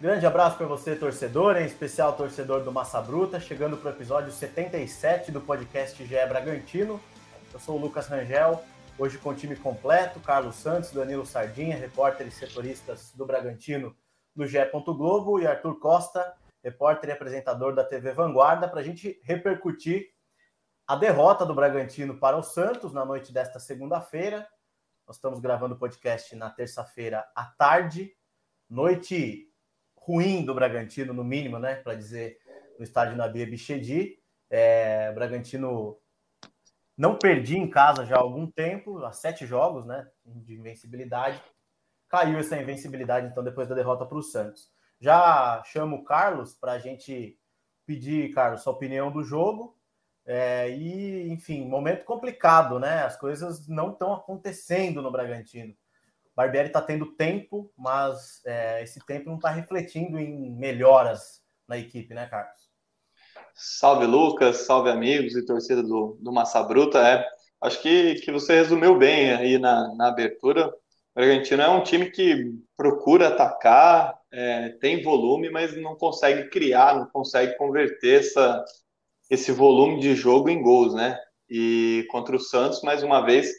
Grande abraço para você, torcedor, em especial torcedor do Massa Bruta, chegando para o episódio 77 do podcast GE Bragantino. Eu sou o Lucas Rangel, hoje com o time completo, Carlos Santos, Danilo Sardinha, repórteres setoristas do Bragantino do GE. Globo, e Arthur Costa, repórter e apresentador da TV Vanguarda, para a gente repercutir a derrota do Bragantino para o Santos na noite desta segunda-feira. Nós estamos gravando o podcast na terça-feira à tarde, noite ruim do Bragantino, no mínimo, né? Para dizer, no estádio Nabi Bichedi. É, Bragantino não perdi em casa já há algum tempo, há sete jogos, né? De invencibilidade. Caiu essa invencibilidade, então, depois da derrota para o Santos. Já chamo o Carlos para a gente pedir, Carlos, sua opinião do jogo. É, e, enfim, momento complicado, né? As coisas não estão acontecendo no Bragantino. Barbieri está tendo tempo, mas é, esse tempo não está refletindo em melhoras na equipe, né, Carlos? Salve, Lucas, salve, amigos e torcida do, do Massa Bruta. É, acho que, que você resumiu bem aí na, na abertura. O Bragantino é um time que procura atacar, é, tem volume, mas não consegue criar, não consegue converter essa, esse volume de jogo em gols, né? E contra o Santos, mais uma vez,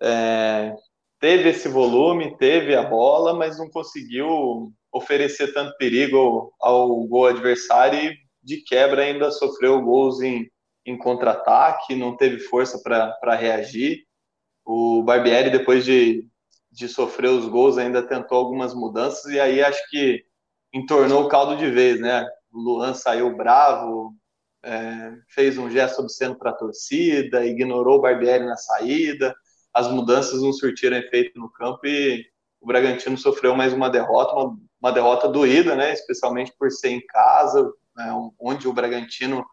é, teve esse volume, teve a bola, mas não conseguiu oferecer tanto perigo ao, gol adversário e de quebra ainda sofreu gols em, em contra-ataque, não teve força para reagir. O Barbieri, depois de, de sofrer os gols, ainda tentou algumas mudanças e aí acho que entornou o caldo de vez, né? O Luan saiu bravo, é, fez um gesto obsceno para a torcida, ignorou o Barbieri na saída as mudanças não surtiram efeito no campo e o Bragantino sofreu mais uma derrota, uma, uma derrota doída, né? Especialmente por ser em casa, né? onde o Bragantino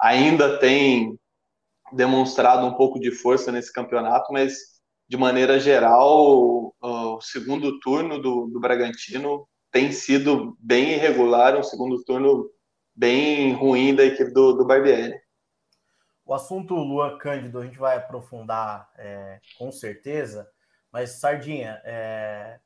ainda tem demonstrado um pouco de força nesse campeonato, mas de maneira geral, o segundo turno do, do Bragantino tem sido bem irregular, um segundo turno bem ruim da equipe do, do Barbieri. O assunto Luan Cândido a gente vai aprofundar é, com certeza, mas Sardinha, é,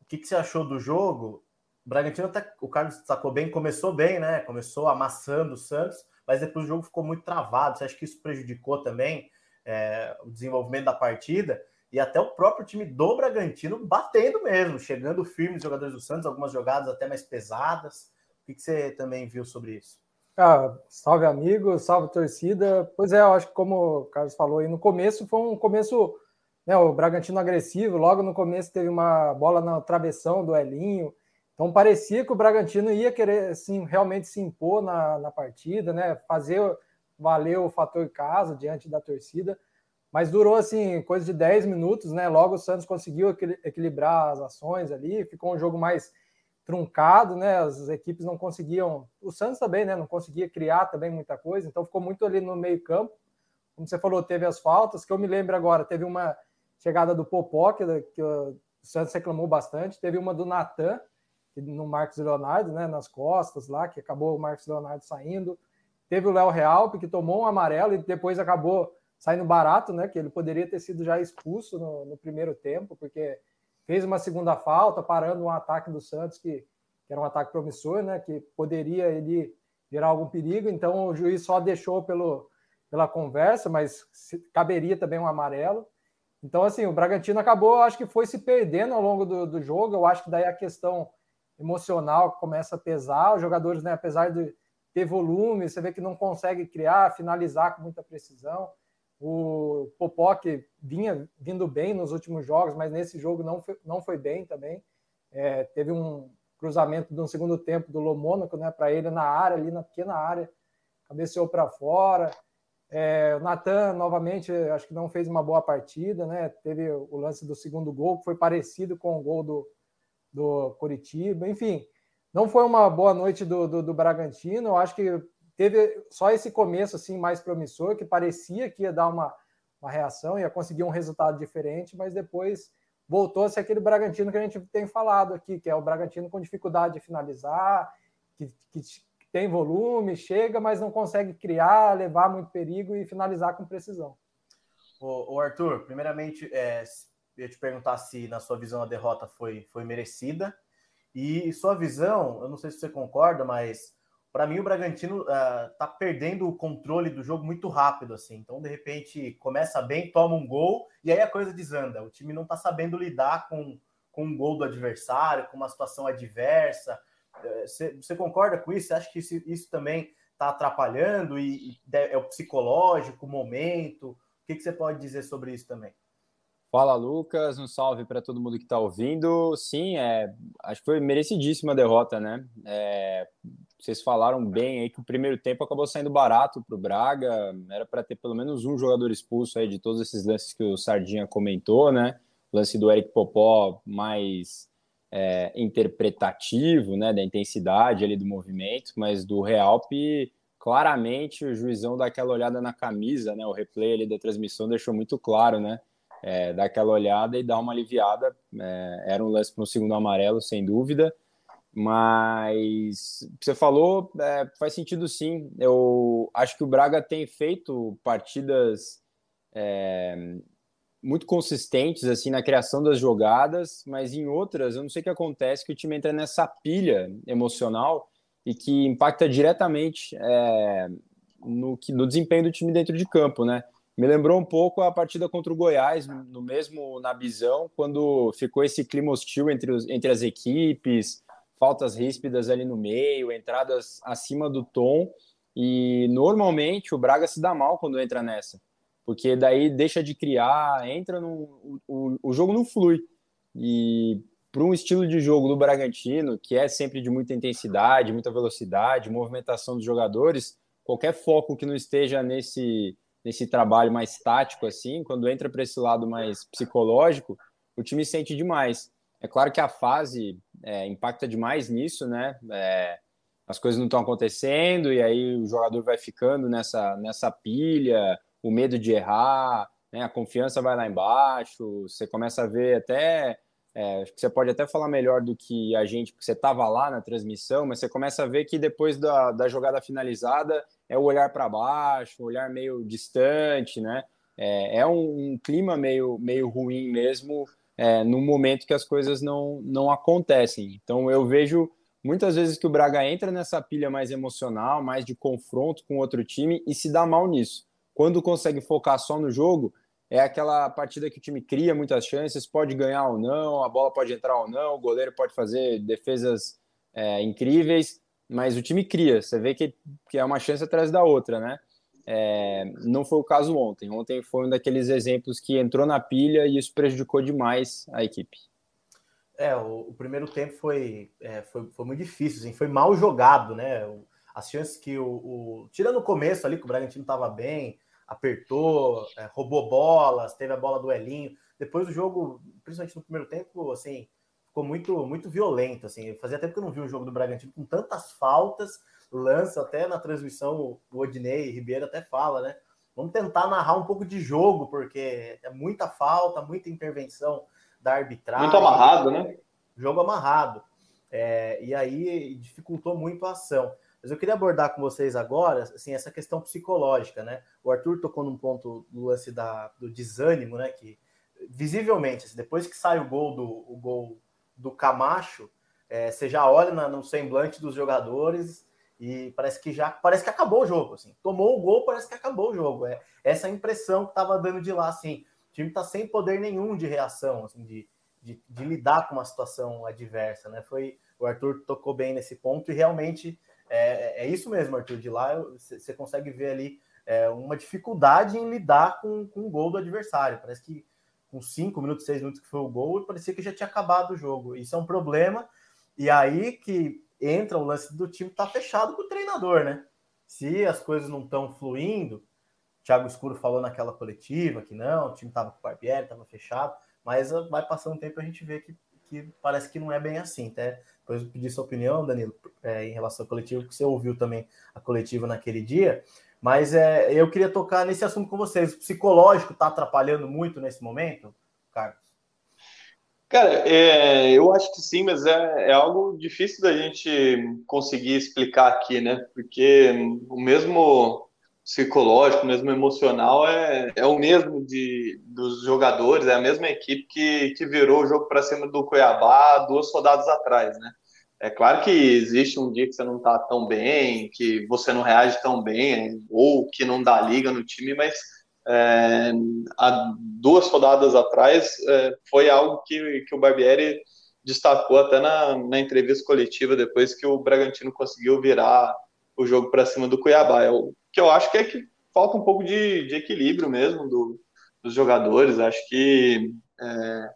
o que, que, você achou do jogo? O Bragantino até o Carlos sacou bem, começou bem, né? Começou amassando o Santos, mas depois o jogo ficou muito travado. Você acha que isso prejudicou também é, o desenvolvimento da partida? E até o próprio time do Bragantino batendo mesmo, chegando firme os jogadores do Santos, algumas jogadas até mais pesadas. O que, você também viu sobre isso? Ah, salve amigo, salve torcida. Pois é, eu acho que como o Carlos falou aí, no começo foi um começo, né, o Bragantino agressivo, logo no começo teve uma bola na travessão do Elinho, então parecia que o Bragantino ia querer assim, realmente se impor na, na partida, né, fazer valer o fator casa diante da torcida, mas durou assim, coisa de 10 minutos, né, logo o Santos conseguiu equilibrar as ações ali, ficou um jogo mais truncado, né? As equipes não conseguiam, o Santos também, né? Não conseguia criar também muita coisa, então ficou muito ali no meio campo. Como você falou, teve as faltas, que eu me lembro agora, teve uma chegada do Popó, que, que o Santos reclamou bastante, teve uma do Natan, no Marcos Leonardo, né? Nas costas lá, que acabou o Marcos Leonardo saindo. Teve o Léo Real, que tomou um amarelo e depois acabou saindo barato, né? Que ele poderia ter sido já expulso no, no primeiro tempo, porque fez uma segunda falta, parando um ataque do Santos, que, que era um ataque promissor, né? Que poderia ele gerar algum perigo. Então o juiz só deixou pelo, pela conversa, mas caberia também um amarelo. Então, assim, o Bragantino acabou, acho que foi se perdendo ao longo do, do jogo. Eu acho que daí a questão emocional começa a pesar. Os jogadores, né, apesar de ter volume, você vê que não consegue criar, finalizar com muita precisão. O que vinha vindo bem nos últimos jogos, mas nesse jogo não foi, não foi bem também. É, teve um cruzamento de um segundo tempo do Lomônaco né, para ele na área, ali na pequena área, cabeceou para fora. É, o Natan, novamente, acho que não fez uma boa partida, né? Teve o lance do segundo gol, que foi parecido com o gol do, do Coritiba. Enfim, não foi uma boa noite do, do, do Bragantino. Eu acho que teve só esse começo assim mais promissor, que parecia que ia dar uma, uma reação, ia conseguir um resultado diferente, mas depois voltou a ser aquele Bragantino que a gente tem falado aqui, que é o Bragantino com dificuldade de finalizar, que, que tem volume, chega, mas não consegue criar, levar muito perigo e finalizar com precisão. O, Arthur, primeiramente, é, eu ia te perguntar se, na sua visão, a derrota foi, foi merecida. E sua visão, eu não sei se você concorda, mas para mim o Bragantino uh, tá perdendo o controle do jogo muito rápido, assim. Então, de repente, começa bem, toma um gol e aí a coisa desanda. O time não tá sabendo lidar com, com um gol do adversário, com uma situação adversa. Você, você, concorda com isso? Você acha que isso, isso também está atrapalhando e, e, é o psicológico, o momento? O que, que você pode dizer sobre isso também? Fala, Lucas. Um salve para todo mundo que está ouvindo. Sim, é, acho que foi merecidíssima a derrota, né? É, vocês falaram bem aí que o primeiro tempo acabou saindo barato para o Braga. Era para ter pelo menos um jogador expulso aí de todos esses lances que o Sardinha comentou, né? O lance do Eric Popó mais é, interpretativo, né? Da intensidade ali do movimento, mas do Realp claramente o juizão dá aquela olhada na camisa, né? O replay ali da transmissão deixou muito claro, né? é, dar aquela olhada e dar uma aliviada. É, era um lance para um segundo amarelo, sem dúvida. Mas você falou, é, faz sentido sim. Eu acho que o Braga tem feito partidas é, muito consistentes assim na criação das jogadas, mas em outras eu não sei o que acontece que o time entra nessa pilha emocional e que impacta diretamente é, no, no desempenho do time dentro de campo, né? Me lembrou um pouco a partida contra o Goiás, no mesmo na Bisão, quando ficou esse clima hostil entre, os, entre as equipes, faltas ríspidas ali no meio, entradas acima do tom. E normalmente o Braga se dá mal quando entra nessa, porque daí deixa de criar, entra no. O, o jogo não flui. E para um estilo de jogo do Bragantino, que é sempre de muita intensidade, muita velocidade, movimentação dos jogadores, qualquer foco que não esteja nesse nesse trabalho mais tático, assim, quando entra para esse lado mais psicológico, o time sente demais. É claro que a fase é, impacta demais nisso, né? É, as coisas não estão acontecendo e aí o jogador vai ficando nessa, nessa pilha, o medo de errar, né? a confiança vai lá embaixo, você começa a ver até. É, acho que você pode até falar melhor do que a gente, porque você estava lá na transmissão, mas você começa a ver que depois da, da jogada finalizada é o olhar para baixo, um olhar meio distante, né? É, é um, um, clima meio, meio ruim mesmo é, no momento que as coisas não, não acontecem. Então eu vejo muitas vezes que o Braga entra nessa pilha mais emocional, mais de confronto com outro time e se dá mal nisso. Quando consegue focar só no jogo, é aquela partida que o time cria muitas chances, pode ganhar ou não, a bola pode entrar ou não, o goleiro pode fazer defesas é, incríveis, mas o time cria, você vê que, que é uma chance atrás da outra, né? É, não foi o caso ontem. Ontem foi um daqueles exemplos que entrou na pilha e isso prejudicou demais a equipe. É, o, o primeiro tempo foi, é, foi, foi, muito difícil, assim, foi mal jogado, né? O, as chances que o, o, Tirando o começo ali, que o Bragantino estava bem, apertou, é, roubou bolas, teve a bola do Elinho. Depois do jogo, principalmente no primeiro tempo, assim, ficou muito, muito violento. Assim. Fazia tempo que eu não vi um jogo do Bragantino com tantas faltas, lança até na transmissão, o Odinei Ribeiro até fala, né? Vamos tentar narrar um pouco de jogo, porque é muita falta, muita intervenção da arbitragem. Muito amarrado, né? Jogo amarrado. É, e aí dificultou muito a ação. Mas eu queria abordar com vocês agora assim, essa questão psicológica, né? O Arthur tocou num ponto do lance da, do desânimo, né? Que visivelmente, assim, depois que sai o gol do o gol do Camacho, é, você já olha na, no semblante dos jogadores e parece que já parece que acabou o jogo. Assim. Tomou o gol, parece que acabou o jogo. É essa impressão que estava dando de lá. Assim, o time está sem poder nenhum de reação, assim, de, de, de, lidar com uma situação adversa. Né? Foi, o Arthur tocou bem nesse ponto e realmente é, é isso mesmo, Arthur. De lá você consegue ver ali é, uma dificuldade em lidar com, com o gol do adversário. Parece que com cinco minutos, seis minutos que foi o gol, parecia que já tinha acabado o jogo. Isso é um problema. E aí que entra o lance do time tá fechado com o treinador, né? Se as coisas não estão fluindo, Thiago Escuro falou naquela coletiva que não, o time estava com o Barbieri, estava fechado, mas ah, vai passando o tempo a gente vê que, que parece que não é bem assim, tá? Depois eu pedi sua opinião, Danilo, é, em relação ao coletivo, que você ouviu também a coletiva naquele dia. Mas é, eu queria tocar nesse assunto com vocês. O psicológico está atrapalhando muito nesse momento, Carlos? Cara, é, eu acho que sim, mas é, é algo difícil da gente conseguir explicar aqui, né? Porque o mesmo psicológico, mesmo emocional é, é o mesmo de, dos jogadores, é a mesma equipe que, que virou o jogo para cima do Cuiabá duas rodadas atrás, né? É claro que existe um dia que você não está tão bem, que você não reage tão bem, ou que não dá liga no time, mas é, há duas rodadas atrás é, foi algo que, que o Barbieri destacou até na, na entrevista coletiva depois que o Bragantino conseguiu virar o jogo para cima do Cuiabá. O que eu acho que é que falta um pouco de, de equilíbrio mesmo do, dos jogadores. Acho que é,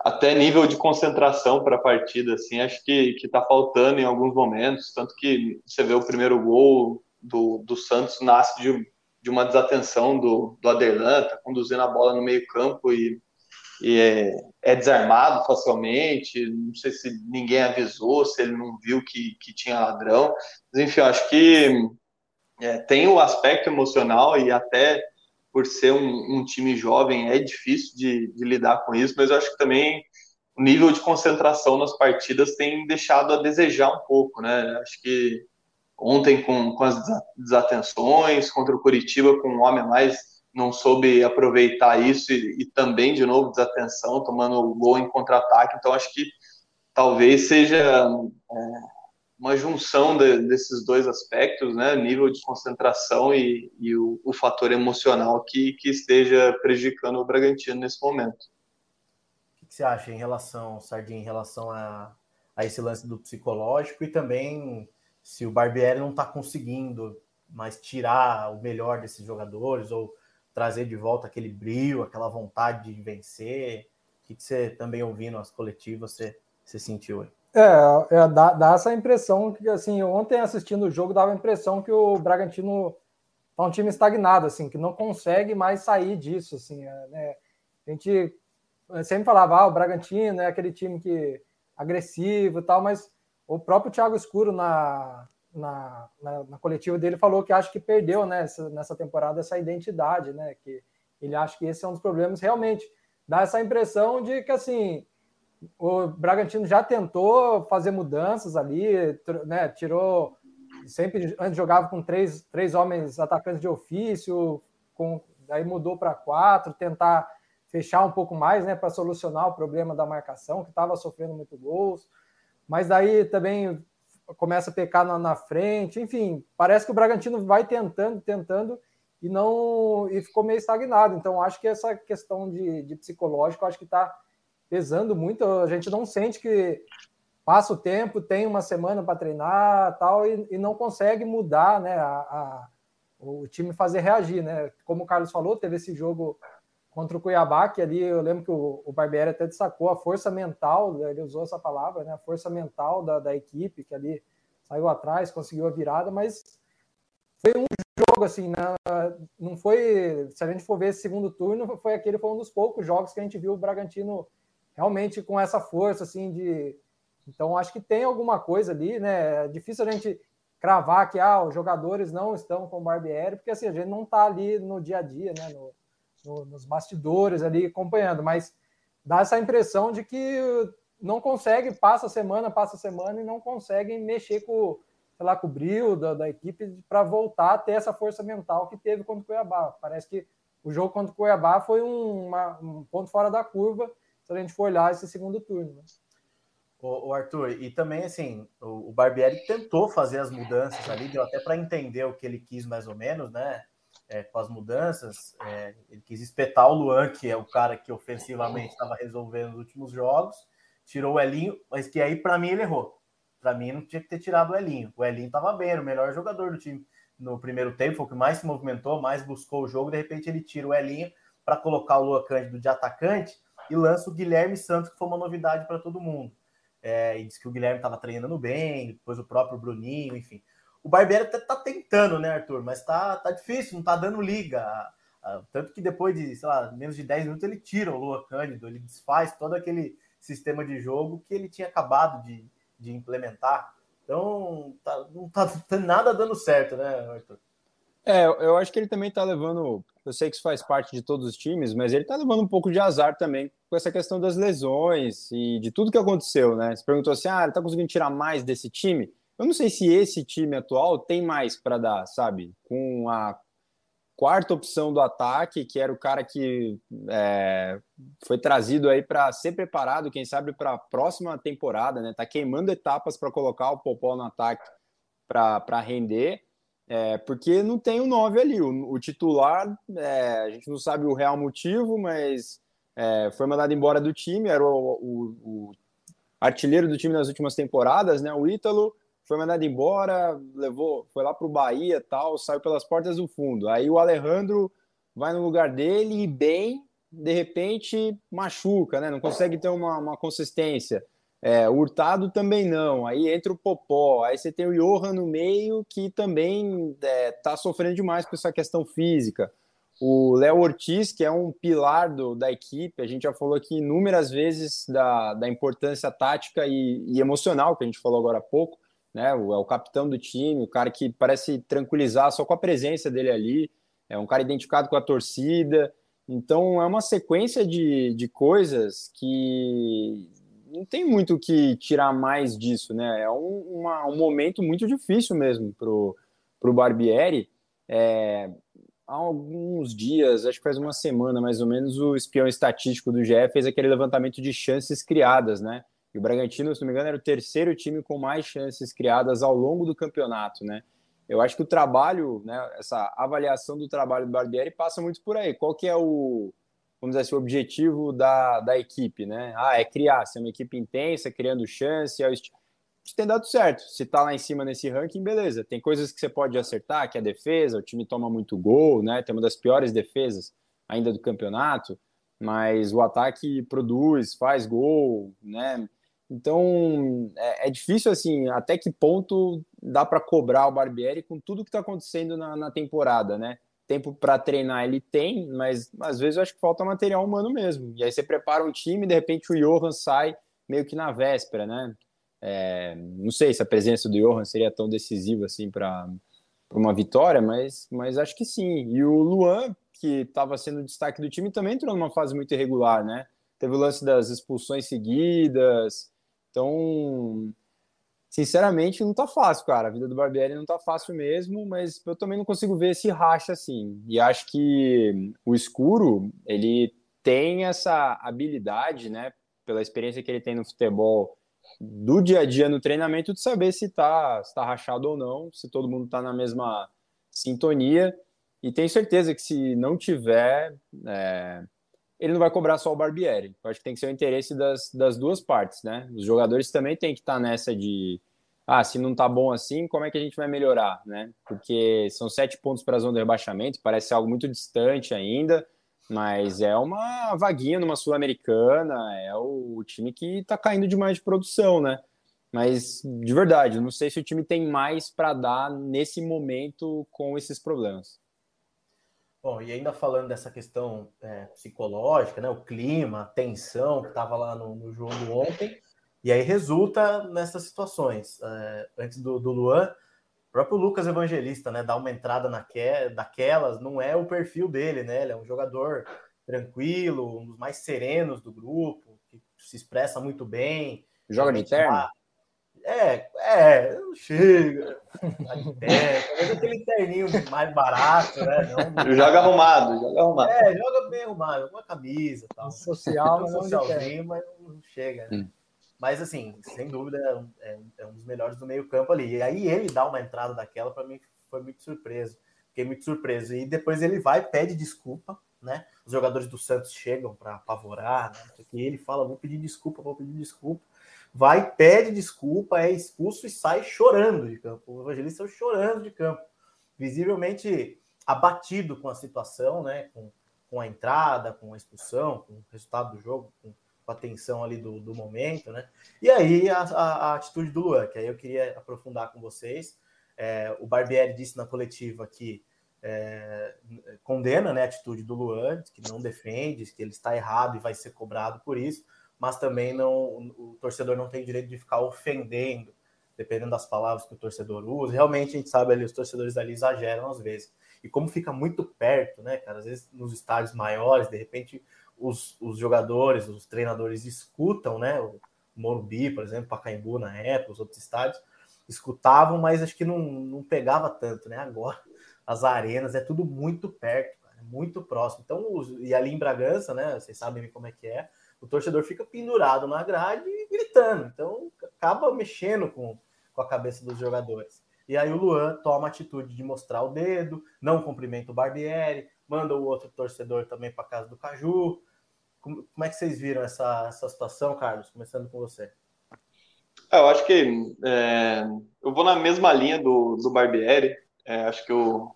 até nível de concentração para a partida, assim, acho que está faltando em alguns momentos. Tanto que você vê o primeiro gol do, do Santos nasce de de uma desatenção do, do Aderlan, tá conduzindo a bola no meio campo e, e é, é, desarmado facilmente, não sei se ninguém avisou, se ele não viu que, que tinha ladrão, mas enfim, acho que é, tem o aspecto emocional e até por ser um, um time jovem é difícil de, de lidar com isso, mas eu acho que também o nível de concentração nas partidas tem deixado a desejar um pouco, né? Acho que ontem com, com as desatenções, contra o Curitiba com um homem a mais, não soube aproveitar isso e, e também, de novo, desatenção, tomando o gol em contra-ataque. Então, acho que talvez seja é, uma junção de, desses dois aspectos, né, nível de concentração e, e o, o, fator emocional que, que esteja prejudicando o Bragantino nesse momento. O que você acha em relação, Sardinha, em relação a, a esse lance do psicológico e também se o Barbieri não está conseguindo mais tirar o melhor desses jogadores ou trazer de volta aquele brilho, aquela vontade de vencer. O que, que você também ouvindo as coletivas você, você sentiu aí? É, é dá, dá, essa impressão que assim, ontem assistindo o jogo dava a impressão que o Bragantino tá um time estagnado, assim, que não consegue mais sair disso, assim, é, né? A gente sempre falava, ah, o Bragantino é aquele time que agressivo e tal, mas o próprio Thiago Escuro, na, na, na, na, coletiva dele, falou que acha que perdeu né, essa, nessa temporada essa identidade, né? Que ele acha que esse é um dos problemas. Realmente, dá essa impressão de que, assim, o Bragantino já tentou fazer mudanças ali, né? Tirou. Sempre antes jogava com três, três homens atacantes de ofício, com, daí mudou para quatro, tentar fechar um pouco mais, né? Para solucionar o problema da marcação, que estava sofrendo muito gols mas daí também começa a pecar na, na, frente, enfim, parece que o Bragantino vai tentando, tentando e não e ficou meio estagnado. Então acho que essa questão de, de psicológico acho que está pesando muito. A gente não sente que passa o tempo, tem uma semana para treinar tal e, e, não consegue mudar, né? A, a, o time fazer reagir, né? Como o Carlos falou, teve esse jogo contra o Cuiabá, que ali eu lembro que o, o Barbieri até destacou a força mental, né, ele usou essa palavra, né, a força mental da, da equipe, que ali saiu atrás, conseguiu a virada, mas foi um jogo assim, né, não foi, se a gente for ver esse segundo turno, foi aquele foi um dos poucos jogos que a gente viu o Bragantino realmente com essa força assim de então acho que tem alguma coisa ali, né? É difícil a gente cravar que ah, os jogadores não estão com o Barbieri, porque assim, a gente não está ali no dia a dia, né, no, no, nos bastidores ali acompanhando, mas dá essa impressão de que não consegue, passa semana, passa semana e não conseguem mexer com, sei lá, com o brilho da, da equipe para voltar a ter essa força mental que teve contra o Cuiabá. Parece que o jogo contra o Cuiabá foi um, uma, um ponto fora da curva se a gente for olhar esse segundo turno. Né? O, o, Arthur, e também assim, o, o Barbieri tentou fazer as mudanças ali, deu até para entender o que ele quis mais ou menos, né? É, com as mudanças, é, ele quis espetar o Luan, que é o cara que ofensivamente estava resolvendo os últimos jogos, tirou o Elinho, mas que aí para mim ele errou. Para mim não tinha que ter tirado o Elinho. O Elinho estava bem, era o melhor jogador do time no primeiro tempo, foi o que mais se movimentou, mais buscou o jogo. De repente ele tira o Elinho para colocar o Luan Cândido de atacante e lança o Guilherme Santos, que foi uma novidade para todo mundo. É, e diz que o Guilherme estava treinando bem, depois o próprio Bruninho, enfim. O Barbieri até tá tentando, né, Arthur? Mas tá, tá difícil, não tá dando liga. Tanto que depois de, sei lá, menos de 10 minutos ele tira o Lua Cândido, ele desfaz todo aquele sistema de jogo que ele tinha acabado de, de implementar. Então, tá, não tá nada dando certo, né, Arthur? É, eu acho que ele também está levando. Eu sei que isso faz parte de todos os times, mas ele está levando um pouco de azar também com essa questão das lesões e de tudo que aconteceu, né? Você perguntou assim: ah, ele está conseguindo tirar mais desse time? Eu não sei se esse time atual tem mais para dar, sabe? Com a quarta opção do ataque, que era o cara que é, foi trazido aí para ser preparado, quem sabe, para a próxima temporada, né? Tá queimando etapas para colocar o Popó no ataque para render, é, porque não tem o 9 ali. O, o titular, é, a gente não sabe o real motivo, mas é, foi mandado embora do time, era o, o, o artilheiro do time nas últimas temporadas, né? O Ítalo foi mandado embora, levou, foi lá para o Bahia tal, saiu pelas portas do fundo. Aí o Alejandro vai no lugar dele e bem, de repente machuca, né? Não consegue ter uma, uma consistência. É, o Hurtado também não. Aí entra o Popó. Aí você tem o Johan no meio que também é, tá sofrendo demais com essa questão física. O Léo Ortiz, que é um pilar do, da equipe, a gente já falou aqui inúmeras vezes da, da importância tática e, e emocional, que a gente falou agora há pouco né? O, é o capitão do time, o cara que parece tranquilizar só com a presença dele ali, é um cara identificado com a torcida. Então é uma sequência de, de coisas que não tem muito o que tirar mais disso, né? É um, uma, um momento muito difícil mesmo pro, pro Barbieri. É, há alguns dias, acho que faz uma semana mais ou menos, o espião estatístico do GE fez aquele levantamento de chances criadas, né? E o Bragantino, se não me engano, era o terceiro time com mais chances criadas ao longo do campeonato, né? Eu acho que o trabalho, né, essa avaliação do trabalho do Barbieri passa muito por aí. Qual que é o, vamos dizer assim, o objetivo da, da equipe, né? Ah, é criar, ser uma equipe intensa, criando chance, é isso tem dado certo. Se tá lá em cima nesse ranking, beleza. Tem coisas que você pode acertar, que é a defesa, o time toma muito gol, né? Tem uma das piores defesas ainda do campeonato, mas o ataque produz, faz gol, né? Então é, é, difícil assim, até que ponto dá para cobrar o Barbieri com tudo que está acontecendo na, na, temporada, né? Tempo para treinar ele tem, mas às vezes eu acho que falta material humano mesmo. E aí você prepara um time, de repente o Johan sai meio que na véspera, né? É, não sei se a presença do Johan seria tão decisiva assim para uma vitória, mas, mas acho que sim. E o Luan, que estava sendo destaque do time, também entrou numa fase muito irregular, né? Teve o lance das expulsões seguidas, então, sinceramente, não tá fácil, cara. A vida do Barbieri não tá fácil mesmo, mas eu também não consigo ver esse racha assim. E acho que o escuro, ele tem essa habilidade, né, pela experiência que ele tem no futebol, do dia a dia no treinamento, de saber se tá, se tá rachado ou não, se todo mundo tá na mesma sintonia. E tenho certeza que se não tiver, é, ele não vai cobrar só o Barbieri. Eu acho que tem que ser o interesse das, das duas partes, né? Os jogadores também têm que estar tá nessa de ah, se não tá bom assim, como é que a gente vai melhorar, né? Porque são sete pontos para a zona de rebaixamento, parece algo muito distante ainda, mas é uma vaguinha numa Sul-Americana, é o time que tá caindo demais de produção, né? Mas, de verdade, não sei se o time tem mais para dar nesse momento com esses problemas. Bom, e ainda falando dessa questão é, psicológica, né, o clima, a tensão que estava lá no, no, jogo ontem, e aí resulta nessas situações. É, antes do, do Luan, o próprio Lucas Evangelista, né, dá uma entrada naque, daquelas, não é o perfil dele, né? Ele é um jogador tranquilo, um dos mais serenos do grupo, que se expressa muito bem. Joga de terno? É, é, não chega. É, talvez aquele terninho mais barato, né? Não, joga arrumado, joga arrumado. É, joga bem arrumado, uma camisa tal. Social, um socialzinho, mas não chega, né? Hum. Mas, assim, sem dúvida, é, é um dos melhores do meio-campo ali. E aí ele dá uma entrada daquela, para mim, foi muito surpreso. Fiquei muito surpreso. E depois ele vai, pede desculpa, né? Os jogadores do Santos chegam para apavorar, né? E ele fala: vou pedir desculpa, vou pedir desculpa vai, pede desculpa, é expulso e sai chorando de campo. O Evangelista saiu chorando de campo, visivelmente abatido com a situação, né? Com, com a entrada, com a expulsão, com o resultado do jogo, com, com a tensão ali do, do momento, né? E aí a, a, a, atitude do Luan, que aí eu queria aprofundar com vocês. É, o Barbieri disse na coletiva que é, condena né, a atitude do Luan, que não defende, que ele está errado e vai ser cobrado por isso mas também não o torcedor não tem direito de ficar ofendendo, dependendo das palavras que o torcedor usa. Realmente a gente sabe ali, os torcedores ali exageram às vezes. e como fica muito perto, né, cara? Às vezes nos estádios maiores, de repente os, os jogadores, os treinadores escutam, né? O Morumbi, por exemplo, Pacaembu na época, os outros estádios, escutavam, mas acho que não, não pegava tanto, né? Agora as arenas é tudo muito perto, cara, é muito próximo. Então, e ali em Bragança, né? Vocês sabem como é que é. O torcedor fica pendurado na grade e gritando. Então, acaba mexendo com, com a cabeça dos jogadores. E aí o Luan toma a atitude de mostrar o dedo, não cumprimenta o Barbieri, manda o outro torcedor também para casa do Caju. Como, como, é que vocês viram essa, essa situação, Carlos? Começando com você. É, eu acho que é, eu vou na mesma linha do, do Barbieri. É, acho que o,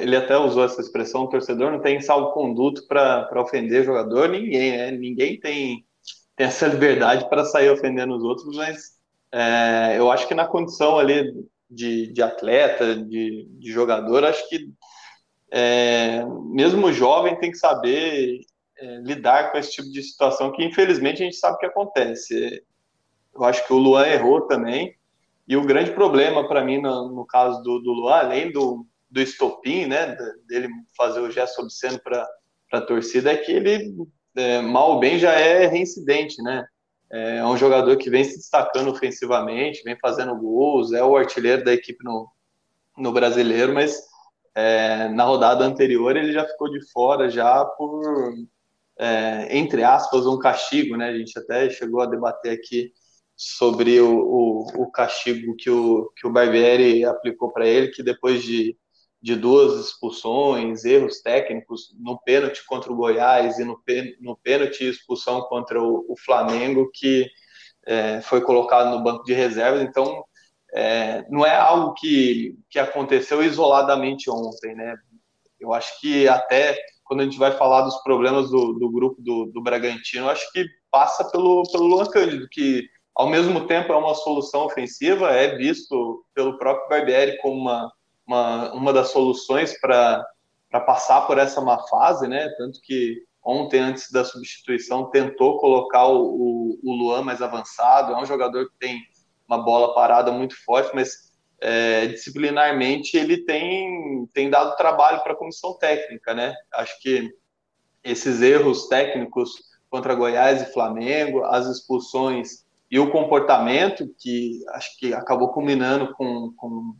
ele até usou essa expressão: o torcedor não tem salvo-conduto para ofender jogador, ninguém, né? Ninguém tem, tem essa liberdade para sair ofendendo os outros, mas é, eu acho que na condição ali de, de atleta, de, de jogador, acho que é, mesmo jovem tem que saber é, lidar com esse tipo de situação que infelizmente a gente sabe que acontece. Eu acho que o Luan errou também, e o grande problema para mim no, no, caso do, do Luan, além do, do estopim, né, dele fazer o gesto obsceno para a torcida, é que ele, é, mal ou bem, já é reincidente, né? É um jogador que vem se destacando ofensivamente, vem fazendo gols, é o artilheiro da equipe no, no brasileiro, mas é, na rodada anterior ele já ficou de fora já por, é, entre aspas, um castigo, né? A gente até chegou a debater aqui sobre o, o, o castigo que o, que o Barbieri aplicou para ele, que depois de de duas expulsões, erros técnicos no pênalti contra o Goiás e no, pênalti expulsão contra o, o Flamengo, que é, foi colocado no banco de reservas. Então, é, não é algo que, que aconteceu isoladamente ontem, né? Eu acho que até quando a gente vai falar dos problemas do, do grupo do, do Bragantino, acho que passa pelo, pelo Luan Cândido, que ao mesmo tempo é uma solução ofensiva, é visto pelo próprio Barbieri como uma uma, uma das soluções para passar por essa má fase, né? Tanto que ontem, antes da substituição, tentou colocar o, o, Luan mais avançado. É um jogador que tem uma bola parada muito forte, mas é, disciplinarmente ele tem, tem dado trabalho para a comissão técnica, né? Acho que esses erros técnicos contra Goiás e Flamengo, as expulsões e o comportamento que acho que acabou culminando com, com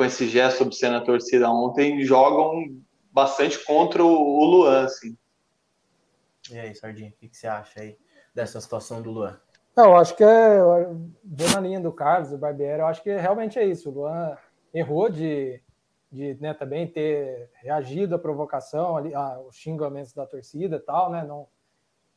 com esse gesto obsceno a torcida ontem, jogam bastante contra o, Luan, assim. E aí, Sardinha, o que, que você acha aí dessa situação do Luan? Não, eu acho que é. Vou na linha do Carlos, do Barbieri, eu acho que realmente é isso. O Luan errou de, de né, também ter reagido à provocação, ali, aos xingamentos da torcida e tal, né? Não,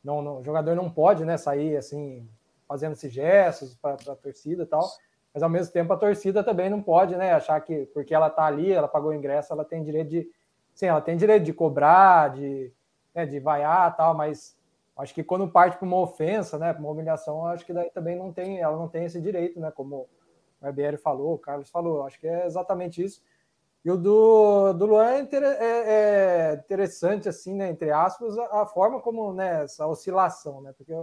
não, não, o jogador não pode né, sair assim, fazendo esses gestos para a torcida e tal mas ao mesmo tempo a torcida também não pode, né, achar que porque ela está ali, ela pagou o ingresso, ela tem direito de, sim, ela tem direito de cobrar, de, né, de vaiar, tal, mas acho que quando parte para uma ofensa, né, uma humilhação, acho que daí também não tem, ela não tem esse direito, né, como o Barbieri falou, o Carlos falou, acho que é exatamente isso. E o do, do Luan é, é, é interessante, assim, né, entre aspas, a, a, forma como, né, essa oscilação, né, porque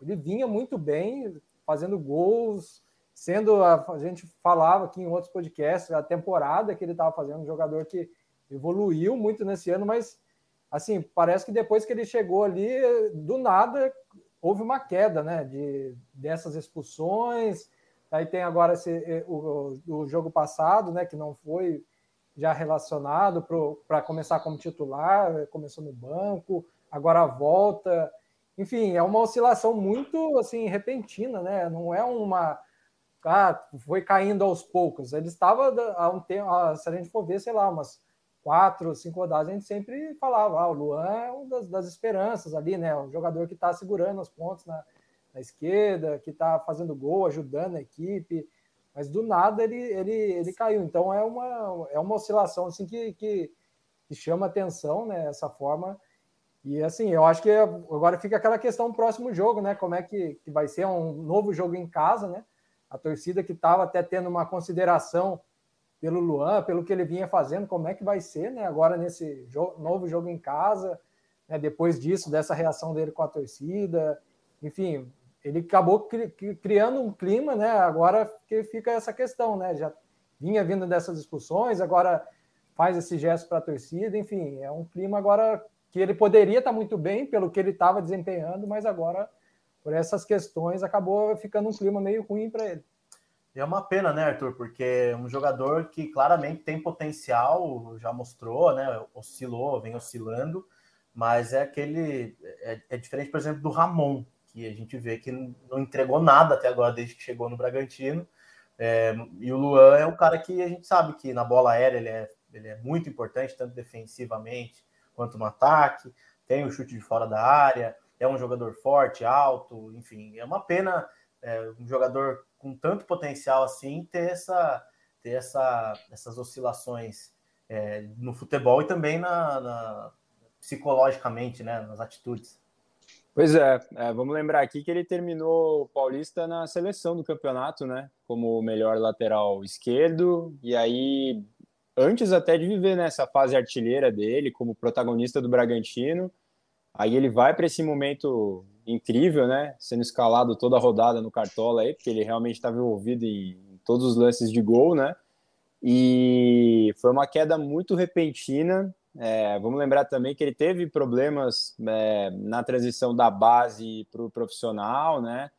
ele vinha muito bem, fazendo gols, sendo a, a, gente falava aqui em outros podcasts a temporada que ele estava fazendo, um jogador que evoluiu muito nesse ano, mas assim parece que depois que ele chegou ali, do nada houve uma queda, né? De dessas expulsões. Aí tem agora esse, eh, o, o jogo passado, né? Que não foi já relacionado para começar como titular, começou no banco, agora volta. Enfim, é uma oscilação muito assim repentina, né? Não é uma ah, foi caindo aos poucos. Ele estava há um tempo, se a gente for ver, sei lá, umas quatro, cinco rodadas, a gente sempre falava, ah, o Luan é uma das, das esperanças ali, né? Um jogador que está segurando os pontos na, na esquerda, que está fazendo gol, ajudando a equipe, mas do nada ele, ele, ele caiu. Então é uma, é uma oscilação assim que, que, que chama atenção, né? Essa forma. E assim, eu acho que agora fica aquela questão próximo jogo, né? Como é que, que vai ser um novo jogo em casa, né? A torcida que estava até tendo uma consideração pelo Luan, pelo que ele vinha fazendo, como é que vai ser, né? Agora nesse jogo, novo jogo em casa, né? depois disso, dessa reação dele com a torcida, enfim, ele acabou cri criando um clima, né? Agora que fica essa questão, né? Já vinha vindo dessas discussões, agora faz esse gesto para a torcida, enfim, é um clima agora que ele poderia estar muito bem pelo que ele estava desempenhando, mas agora, por essas questões, acabou ficando um clima meio ruim para ele. E é uma pena, né, Arthur? Porque um jogador que claramente tem potencial, já mostrou, né? Oscilou, vem oscilando, mas é aquele. É, é, diferente, por exemplo, do Ramon, que a gente vê que não entregou nada até agora, desde que chegou no Bragantino. É, e o Luan é um cara que a gente sabe que na bola aérea ele é, ele é muito importante, tanto defensivamente quanto no ataque. Tem o chute de fora da área, é um jogador forte, alto, enfim. É uma pena é, um jogador com tanto potencial assim ter essa ter essa, essas oscilações é, no futebol e também na, na, psicologicamente, né, nas atitudes. Pois é, é, vamos lembrar aqui que ele terminou Paulista na seleção do campeonato, né, como melhor lateral esquerdo, e aí, antes até de viver nessa fase artilheira dele, como protagonista do Bragantino, aí ele vai para esse momento incrível, né? Sendo escalado toda a rodada no Cartola aí, porque ele realmente estava envolvido em todos os lances de gol, né? E foi uma queda muito repentina. É, vamos lembrar também que ele teve problemas é, na transição da base para o profissional, né?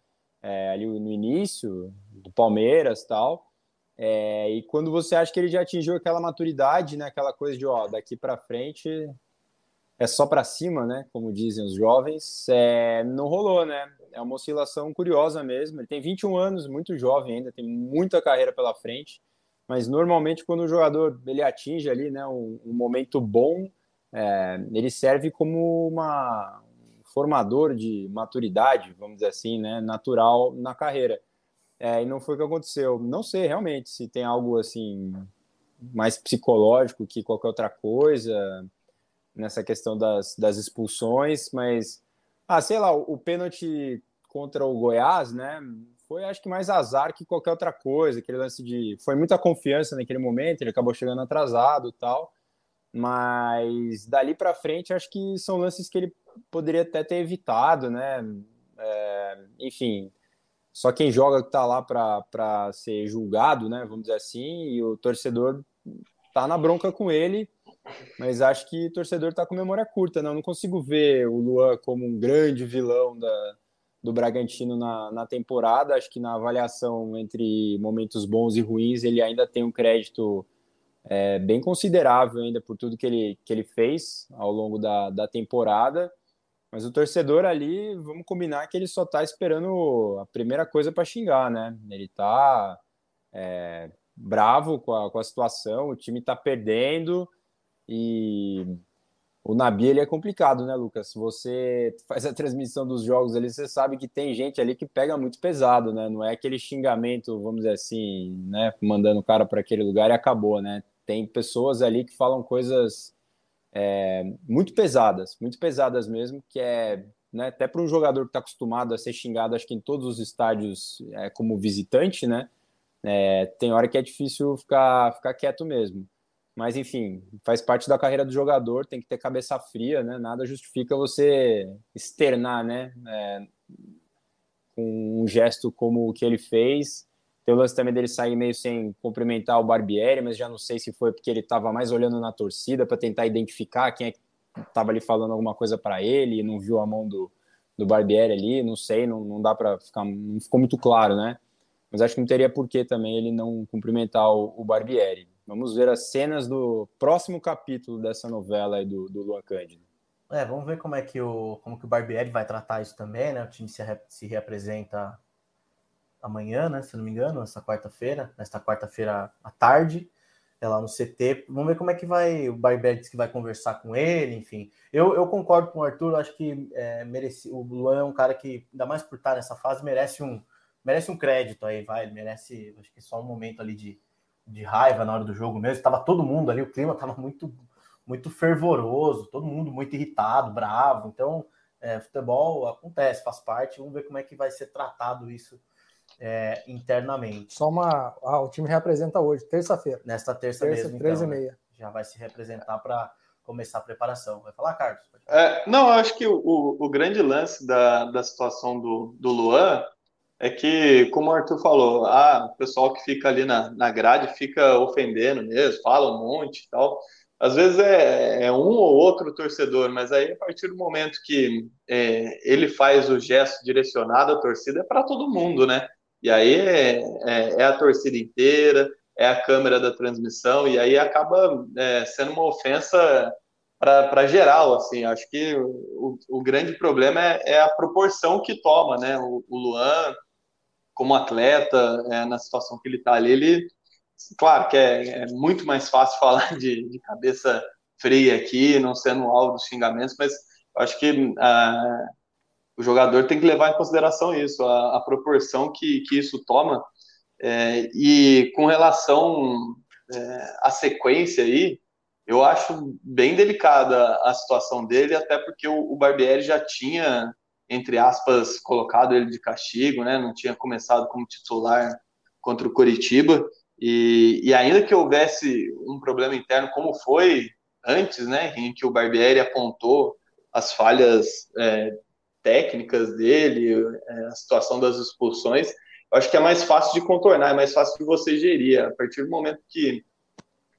É, ali no início do Palmeiras tal. É, e quando você acha que ele já atingiu aquela maturidade, né? Aquela coisa de ó, daqui para frente é só para cima, né? Como dizem os jovens, é, não rolou, né? É uma oscilação curiosa mesmo. Ele tem 21 anos, muito jovem ainda, tem muita carreira pela frente. Mas normalmente quando o jogador ele atinge ali, né, um, um momento bom, é, ele serve como uma um formador de maturidade, vamos dizer assim, né, natural na carreira. É, e não foi o que aconteceu. Não sei realmente se tem algo assim mais psicológico que qualquer outra coisa nessa questão das, das expulsões, mas, ah, sei lá, o, o pênalti contra o Goiás, né, foi acho que mais azar que qualquer outra coisa, aquele lance de, foi muita confiança naquele momento, ele acabou chegando atrasado tal, mas dali para frente acho que são lances que ele poderia até ter evitado, né, é, enfim, só quem joga que tá lá para ser julgado, né, vamos dizer assim, e o torcedor tá na bronca com ele, mas acho que o torcedor está com memória curta, não. Né? não consigo ver o Luan como um grande vilão da, do Bragantino na, na temporada. Acho que na avaliação entre momentos bons e ruins, ele ainda tem um crédito é, bem considerável ainda por tudo que ele, que ele fez ao longo da, da temporada. Mas o torcedor ali, vamos combinar que ele só está esperando a primeira coisa para xingar, né? Ele está é, bravo com a, com a situação, o time está perdendo e o Nabi ele é complicado, né, Lucas? Você faz a transmissão dos jogos ali, você sabe que tem gente ali que pega muito pesado, né? Não é aquele xingamento, vamos dizer assim, né, mandando o cara para aquele lugar e acabou, né? Tem pessoas ali que falam coisas é, muito pesadas, muito pesadas mesmo, que é né, até para um jogador que está acostumado a ser xingado, acho que em todos os estádios é, como visitante, né? É, tem hora que é difícil ficar, ficar quieto mesmo. Mas, enfim, faz parte da carreira do jogador, tem que ter cabeça fria, né? Nada justifica você externar, né? É, com um gesto como o que ele fez. Tem o lance também dele sair meio sem cumprimentar o Barbieri, mas já não sei se foi porque ele estava mais olhando na torcida para tentar identificar quem é que estava ali falando alguma coisa para ele e não viu a mão do, do Barbieri ali, não sei, não, não dá para ficar, não ficou muito claro, né? Mas acho que não teria por que também ele não cumprimentar o, o Barbieri. Vamos ver as cenas do próximo capítulo dessa novela aí do, do Luan Cândido. É, vamos ver como é que o, como que o Barbieri vai tratar isso também, né? O time se, re, se reapresenta amanhã, né? Se não me engano, nessa quarta-feira, nesta quarta-feira à tarde, é lá no CT. Vamos ver como é que vai. O Barbieri disse que vai conversar com ele, enfim. Eu, eu concordo com o Arthur, acho que é, merece, o Luan é um cara que, ainda mais por estar nessa fase, merece um, merece um crédito aí, vai. Merece, acho que só um momento ali de de raiva na hora do jogo mesmo. Estava todo mundo ali, o clima estava muito, muito fervoroso, todo mundo muito irritado, bravo. Então, é, futebol acontece, faz parte. Vamos ver como é que vai ser tratado isso é, internamente. Só uma. Ah, o time representa hoje, terça-feira. Nesta terça, terça mesmo, três então, e meia. Já vai se representar para começar a preparação. Vai falar, Carlos? É, não, eu acho que o, o, o, grande lance da, da situação do, do Luan é que, como o Arthur falou, ah, o pessoal que fica ali na, na grade fica ofendendo mesmo, fala um monte e tal. Às vezes é, é um ou outro torcedor, mas aí a partir do momento que é, ele faz o gesto direcionado à torcida, é para todo mundo, né? E aí é, é, é, a torcida inteira, é a câmera da transmissão, e aí acaba é, sendo uma ofensa para geral, assim, acho que o, o grande problema é, é, a proporção que toma, né, o, o Luan, como atleta, é, na situação que ele está ali, ele, claro que é, é, muito mais fácil falar de, de, cabeça fria aqui, não sendo alvo dos xingamentos, mas acho que ah, o jogador tem que levar em consideração isso, a, a proporção que, que isso toma, é, e com relação é, à sequência aí, eu acho bem delicada a situação dele, até porque o, Barbieri já tinha, entre aspas, colocado ele de castigo, né? Não tinha começado como titular contra o Coritiba. E, e ainda que houvesse um problema interno, como foi antes, né? Em que o Barbieri apontou as falhas é, técnicas dele, é, a situação das expulsões, eu acho que é mais fácil de contornar, é mais fácil de você gerir. A partir do momento que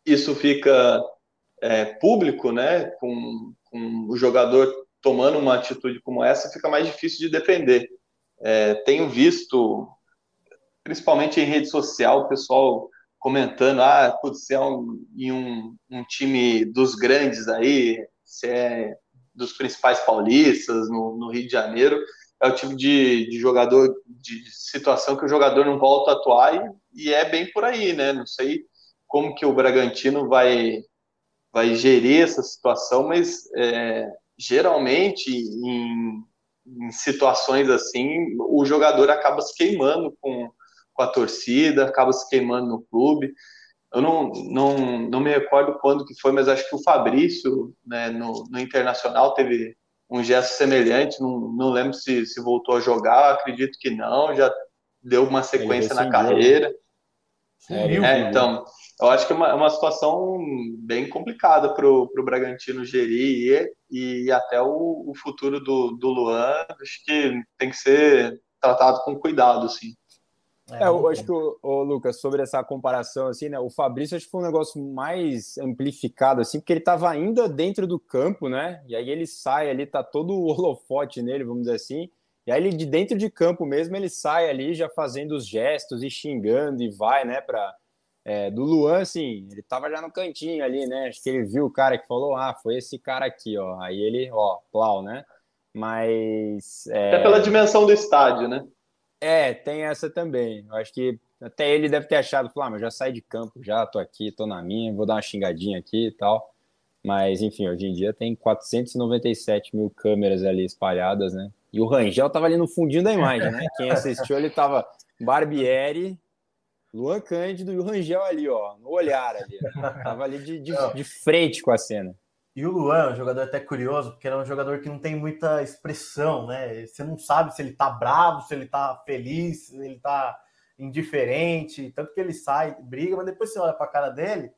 isso fica é, público, né, com, com, o jogador tomando uma atitude como essa, fica mais difícil de defender. É, tenho visto, principalmente em rede social, o pessoal comentando, ah, putz, se é um, em um, um time dos grandes aí, se é dos principais paulistas no, no Rio de Janeiro, é o tipo de, de, jogador, de situação que o jogador não volta a atuar e, e, é bem por aí, né? Não sei como que o Bragantino vai vai gerir essa situação, mas é, geralmente em, em, situações assim, o jogador acaba se queimando com, com a torcida, acaba se queimando no clube. Eu não, não, não me recordo quando que foi, mas acho que o Fabrício, né, no, no Internacional, teve um gesto semelhante, não, não lembro se, se voltou a jogar, acredito que não, já deu uma sequência na carreira. É, é, então, eu acho que é uma, é uma situação bem complicada para o Bragantino gerir e, e até o, o, futuro do, do Luan, acho que tem que ser tratado com cuidado, sim. É, eu acho que, o, o, Lucas, sobre essa comparação, assim, né, o Fabrício acho que foi um negócio mais amplificado, assim, porque ele estava ainda dentro do campo, né, e aí ele sai ali, tá todo o holofote nele, vamos dizer assim, e aí ele de dentro de campo mesmo, ele sai ali já fazendo os gestos e xingando e vai, né, para é, do Luan, assim, ele tava já no cantinho ali, né? Acho que ele viu o cara que falou, ah, foi esse cara aqui, ó. Aí ele, ó, plau, né? Mas. É... Até pela dimensão do estádio, né? É, tem essa também. Eu acho que até ele deve ter achado, falar, ah, mas já saí de campo, já tô aqui, tô na minha, vou dar uma xingadinha aqui e tal. Mas, enfim, hoje em dia tem 497 mil câmeras ali espalhadas, né? E o Rangel tava ali no fundinho da imagem, né? Quem assistiu, ele tava Barbieri, Luan Cândido e o Rangel ali, ó, no olhar ali. Né? Tava ali de, de, de, frente com a cena. E o Luan é um jogador até curioso, porque é um jogador que não tem muita expressão, né? Você não sabe se ele tá bravo, se ele tá feliz, se ele tá indiferente, tanto que ele sai, briga, mas depois você olha para a cara dele,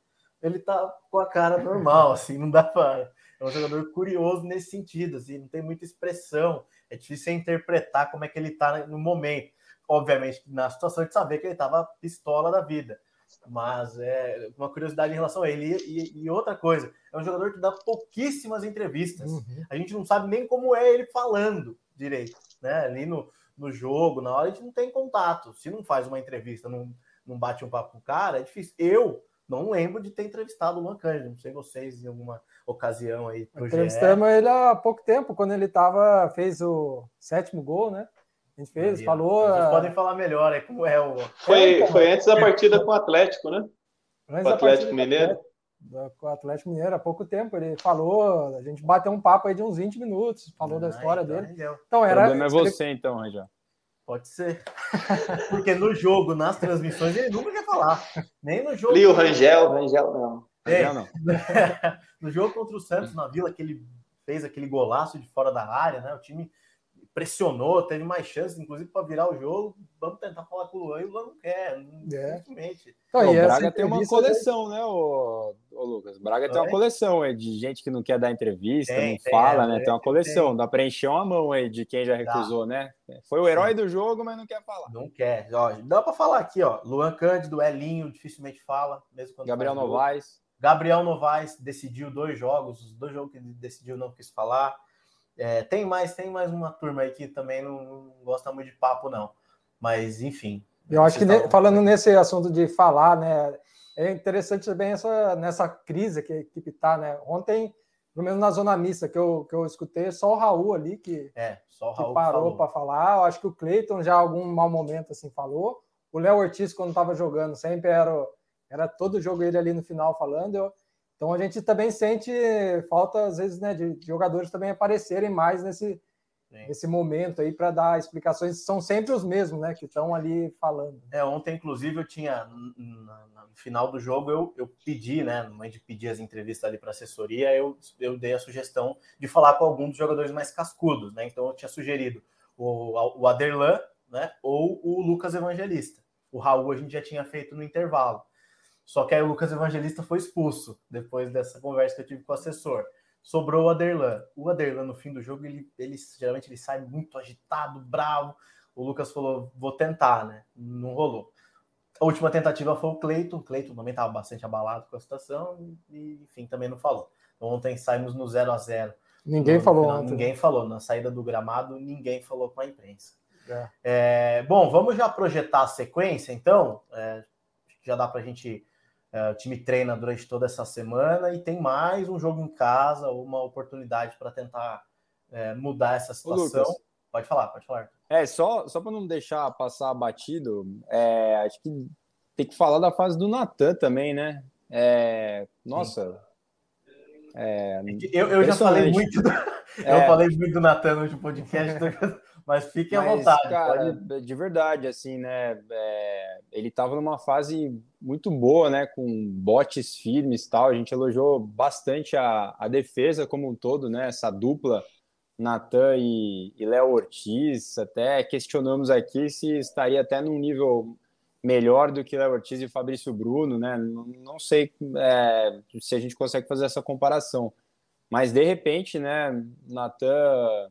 ele tá com a cara normal, assim, não dá para é um jogador curioso nesse sentido, assim, não tem muita expressão, é difícil interpretar como é que ele tá no momento obviamente, na situação de saber que ele estava pistola da vida. Mas é uma curiosidade em relação a ele. E, e, outra coisa, é um jogador que dá pouquíssimas entrevistas. Uhum. A gente não sabe nem como é ele falando direito. Né? Ali no, no jogo, na hora, a gente não tem contato. Se não faz uma entrevista, não, não bate um papo com o cara, é difícil. Eu não lembro de ter entrevistado o Luan Cândido. Não sei vocês em alguma ocasião aí. Entrevistamos ele há pouco tempo, quando ele tava, fez o sétimo gol, né? A gente fez, falou. Vocês uh... podem falar melhor aí como é o. Foi, foi antes da partida com o Atlético, né? Antes com o Atlético Mineiro. Com o Atlético Mineiro, há pouco tempo. Ele falou, a gente bateu um papo aí de uns 20 minutos, falou ah, da história então, dele. Então, era. O problema é você, então, Rangel. Pode ser. Porque no jogo, nas transmissões, ele nunca quer falar. Nem no jogo. E o Rangel, Rangel não. Rangel não. no jogo contra o Santos na Vila, que ele fez aquele golaço de fora da área, né? O time pressionou, teve mais chances, inclusive, para virar o jogo. Vamos tentar falar com o Luan e o Luan não quer, é. Então, o Braga tem uma coleção, né, o, o Lucas? O Braga é. tem uma coleção aí de gente que não quer dar entrevista, tem, não tem, fala, é, né? Tem uma coleção, tem. dá para encher uma mão aí de quem já recusou, dá. né? Foi o herói Sim. do jogo, mas não quer falar. Não quer. Ó, dá para falar aqui, ó. Luan Cândido, Elinho, dificilmente fala, mesmo quando Gabriel Novaes. Gabriel Novaes decidiu dois jogos, os dois jogos que ele decidiu não quis falar. É, tem mais, tem mais uma turma aí que também não, não gosta muito de papo, não. Mas, enfim. Eu acho que falando nesse assunto de falar, né? É interessante também essa, nessa crise que a equipe está, né? Ontem, pelo menos na zona mista que eu, que eu escutei, só o Raul ali que, é, só o Raul que parou para falar. Eu acho que o Cleiton já algum mau momento assim falou. O Léo Ortiz, quando estava jogando, sempre era, era todo jogo ele ali no final falando. Eu, então a gente também sente falta, às vezes, né, de jogadores também aparecerem mais nesse, nesse momento aí para dar explicações. São sempre os mesmos, né, que estão ali falando. É, ontem, inclusive, eu tinha, no final do jogo, eu, eu pedi, né, no momento de pedir as entrevistas ali para assessoria, eu, eu dei a sugestão de falar com algum dos jogadores mais cascudos, né, então eu tinha sugerido o, o Aderlan, né, ou o Lucas Evangelista. O Raul a gente já tinha feito no intervalo. Só que aí o Lucas Evangelista foi expulso depois dessa conversa que eu tive com o assessor. Sobrou o Aderlan. O Aderlan, no fim do jogo, ele, ele geralmente ele sai muito agitado, bravo. O Lucas falou: vou tentar, né? Não rolou. A última tentativa foi o Cleiton. O Cleiton também estava bastante abalado com a situação e, enfim, também não falou. Ontem saímos no 0 a 0 Ninguém no, falou final, Ninguém falou. Na saída do gramado, ninguém falou com a imprensa. É. É, bom, vamos já projetar a sequência, então. É, já dá para a gente é, o time treina durante toda essa semana e tem mais um jogo em casa, uma oportunidade para tentar é, mudar essa situação. pode falar, pode falar. É, só, só para não deixar passar batido, é, acho que tem que falar da fase do Natan também, né? É, nossa. É, eu, eu já falei muito. Do, eu falei muito do Natan no último podcast. Mas fiquem Mas, à vontade. Cara, pode... de verdade, assim, né? É, ele estava numa fase muito boa, né? Com botes firmes e tal. A gente elogiou bastante a, a defesa como um todo, né? Essa dupla Natan e, e Léo Ortiz. Até questionamos aqui se estaria até num nível melhor do que Léo Ortiz e Fabrício Bruno, né? Não, não sei é, se a gente consegue fazer essa comparação. Mas de repente, né, Natan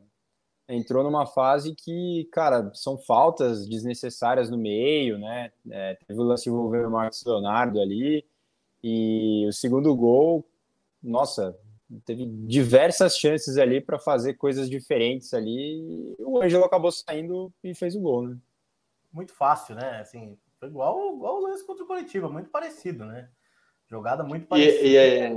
entrou numa fase que, cara, são faltas desnecessárias no meio, né? É, teve o lance envolvendo o Marcos Leonardo ali, e o segundo gol, nossa, teve diversas chances ali para fazer coisas diferentes ali, e o Ângelo acabou saindo e fez o gol, né? Muito fácil, né? Assim, foi igual, igual o lance contra o Curitiba, muito parecido, né? Jogada muito parecida. E, e, é,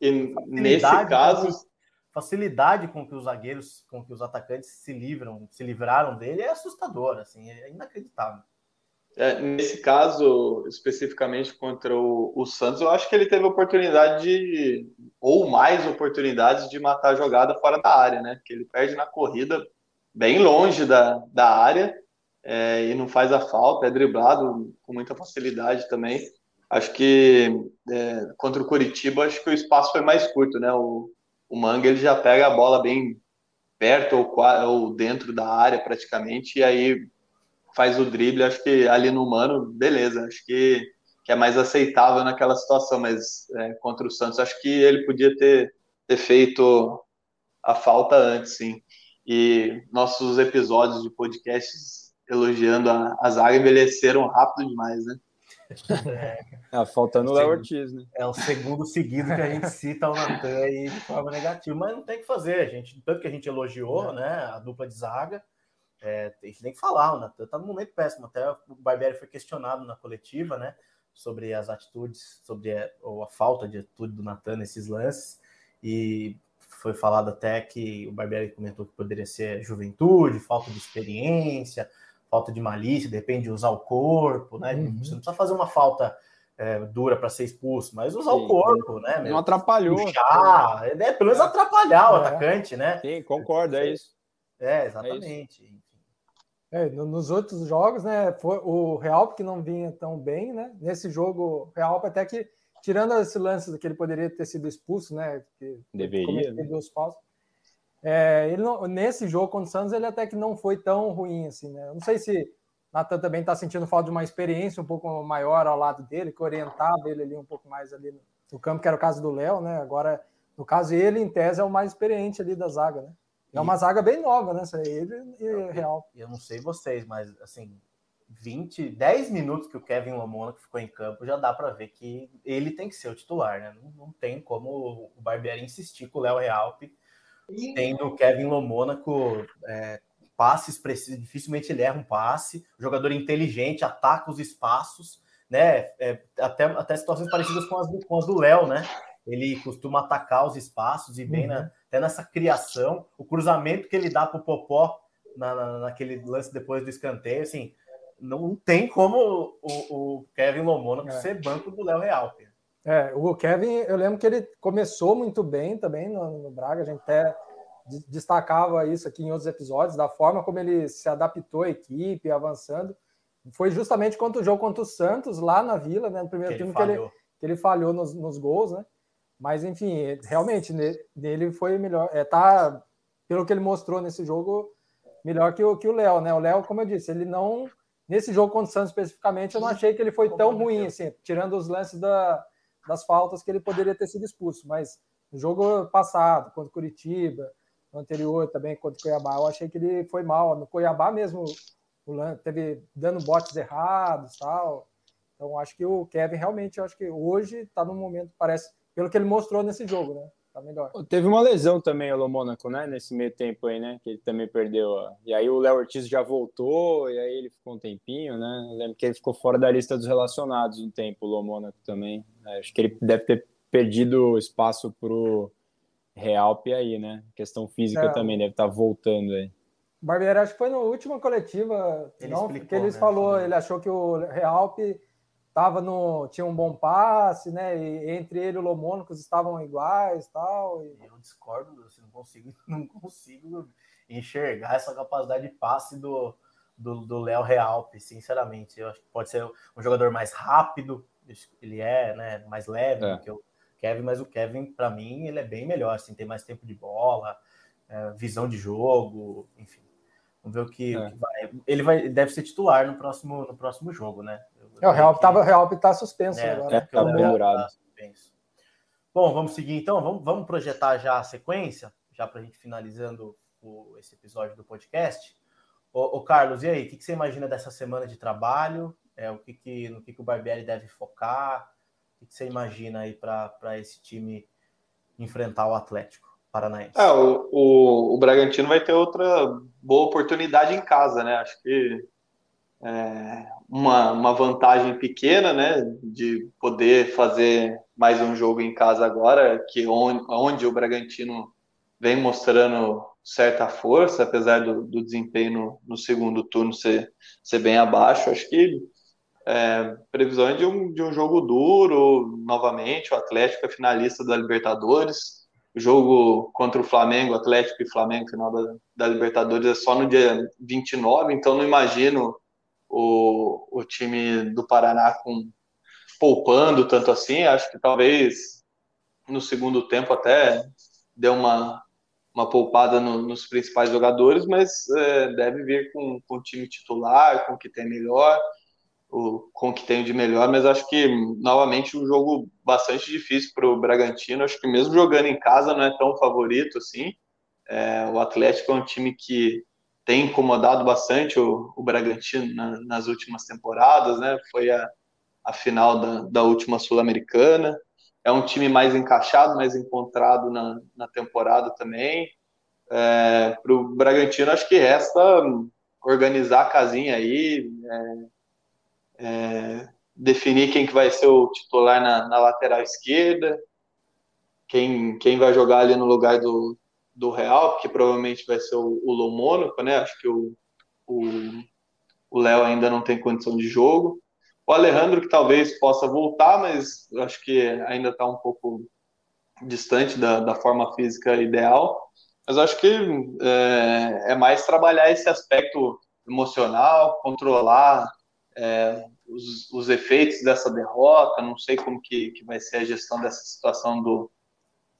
e nesse caso facilidade com que os zagueiros, com que os atacantes se livram, se livraram dele é assustador, assim, é inacreditável. É, nesse caso, especificamente contra o, o, Santos, eu acho que ele teve oportunidade de, ou mais oportunidades de matar a jogada fora da área, né? Que ele perde na corrida bem longe da, da área é, e não faz a falta, é driblado com muita facilidade também. Acho que é, contra o Curitiba, acho que o espaço foi mais curto, né? O, o Manga ele já pega a bola bem perto ou, ou dentro da área praticamente, e aí faz o drible, acho que ali no Mano, beleza, acho que, que é mais aceitável naquela situação, mas é, contra o Santos, acho que ele podia ter, ter feito a falta antes, sim. E nossos episódios de podcasts elogiando a, a zaga envelheceram rápido demais, né? É, faltando o Léo Ortiz, né? É o segundo seguido que a gente cita o Natan aí de forma negativa, mas não tem que fazer, a gente, tanto que a gente elogiou, é. né, a dupla de zaga, é, a gente tem que falar, o Natan tá num momento péssimo, até o Barbieri foi questionado na coletiva, né, sobre as atitudes, sobre a, ou a falta de atitude do Natan nesses lances, e foi falado até que o Barbieri comentou que poderia ser juventude, falta de experiência, falta de malícia, depende de usar o corpo, né? Uhum. Você não precisa fazer uma falta é, dura para ser expulso, mas usar Sim, o corpo, né? Não atrapalhou. Puxar, é, pelo menos atrapalhar o é. atacante, né? Sim, concordo, é isso. É, exatamente. É, nos outros jogos, né? Foi o Real que não vinha tão bem, né? Nesse jogo, o Real até que, tirando esse lance que ele poderia ter sido expulso, né? Que Deveria. Né? Duas faltas, É, ele não, nesse jogo contra o Santos, ele até que não foi tão ruim assim, né? Eu não sei se Natan também está sentindo falta de uma experiência um pouco maior ao lado dele, que orientava ele ali um pouco mais ali no, no campo, que era o caso do Léo, né? Agora, no caso, ele, em tese, é o mais experiente ali da zaga, né? É uma zaga bem nova, né? Ele e Real. Eu não sei vocês, mas assim, 20, 10 minutos que o Kevin Lomona ficou em campo, já dá para ver que ele tem que ser o titular, né? Não, não tem como o Barbieri insistir com o Léo Realpe, tendo o Kevin Lomônaco é, passes precisos, dificilmente ele erra um passe, jogador inteligente, ataca os espaços, né? É, até, até situações parecidas com as, do, com as do Léo, né? Ele costuma atacar os espaços e bem uhum. na, até nessa criação, o cruzamento que ele dá para o Popó na, na, naquele lance depois do escanteio, assim, não tem como o, o Kevin Lomona é. ser banco do Léo Real. É, o Kevin, eu lembro que ele começou muito bem também no, no, Braga, a gente até destacava isso aqui em outros episódios, da forma como ele se adaptou à equipe, avançando. Foi justamente contra o jogo contra o Santos, lá na Vila, né, no primeiro que time que ele, que ele falhou nos, nos gols, né? Mas, enfim, realmente, nele foi melhor. É, tá, pelo que ele mostrou nesse jogo, melhor que o que o Léo, né? O Léo, como eu disse, ele não Nesse jogo contra o Santos especificamente, eu não achei que ele foi tão ruim, assim, tirando os lances da, das faltas que ele poderia ter sido expulso. Mas no jogo passado, contra o Curitiba, no anterior também, contra o Cuiabá, eu achei que ele foi mal. No Cuiabá mesmo, o teve dando botes errados tal. Então, acho que o Kevin realmente, acho que hoje está no momento, parece, pelo que ele mostrou nesse jogo, né? Tá melhor. Teve uma lesão também, o Mônaco, né? Nesse meio tempo aí, né? Que ele também perdeu. Ó. E aí o Léo Ortiz já voltou, e aí ele ficou um tempinho, né? Eu lembro que ele ficou fora da lista dos relacionados um tempo, o Mônaco também. É, acho que ele deve ter perdido espaço pro Realp aí, né? questão física é, também deve estar tá voltando aí. Barbieri, acho que foi na última coletiva ele não, explicou, que ele né, falou, ele achou que o Realp tava no tinha um bom passe, né? E entre ele e o Lomônicos estavam iguais, tal. E... Eu discordo, assim, não consigo, não consigo enxergar essa capacidade de passe do do Léo Real, sinceramente. Eu acho que pode ser um jogador mais rápido, ele é, né, mais leve é. do que o Kevin, mas o Kevin, para mim, ele é bem melhor, assim, tem mais tempo de bola, é, visão de jogo, enfim. Vamos ver o que, é. o que vai. Ele vai, deve ser titular no próximo, no próximo jogo, né? É, o Real estava Real tá suspenso é, agora. É, tá pendurado. Tá suspenso. Bom, vamos seguir então. Vamos, vamos projetar já a sequência, já para a gente finalizando o, esse episódio do podcast. Ô, ô, Carlos, e aí? O que, que, você imagina dessa semana de trabalho? É, o que, que no que, que o Barbieri deve focar? O que, que você imagina aí para esse time enfrentar o Atlético Paranaense? É, o, o, o Bragantino vai ter outra boa oportunidade em casa, né? Acho que é, uma, uma vantagem pequena, né, de poder fazer mais um jogo em casa agora, que onde, onde o Bragantino vem mostrando certa força, apesar do, do desempenho no, no, segundo turno ser, ser bem abaixo. Acho que é, previsão de um, de um jogo duro, novamente, o Atlético é finalista da Libertadores, jogo contra o Flamengo, Atlético e Flamengo, final da, da Libertadores, é só no dia 29, então não imagino o, o time do Paraná com poupando tanto assim. Acho que talvez no segundo tempo até deu uma, uma poupada no, nos principais jogadores, mas é, deve vir com, com o time titular, com o que tem melhor, o, com o que tem de melhor, mas acho que novamente um jogo bastante difícil para o Bragantino. Acho que mesmo jogando em casa não é tão favorito assim. É, o Atlético é um time que tem incomodado bastante o, o Bragantino na, nas últimas temporadas, né? Foi a, a final da, da última Sul-Americana. É um time mais encaixado, mais encontrado na, na temporada também. É, Para o Bragantino, acho que resta organizar a casinha aí, é, é, definir quem que vai ser o titular na, na lateral esquerda, quem, quem vai jogar ali no lugar do, do Real, que provavelmente vai ser o, o né? Acho que o, o Léo ainda não tem condição de jogo. O Alejandro, que talvez possa voltar, mas acho que ainda está um pouco distante da, da, forma física ideal. Mas acho que é, é, mais trabalhar esse aspecto emocional, controlar é, os, os, efeitos dessa derrota. Não sei como que, que vai ser a gestão dessa situação do,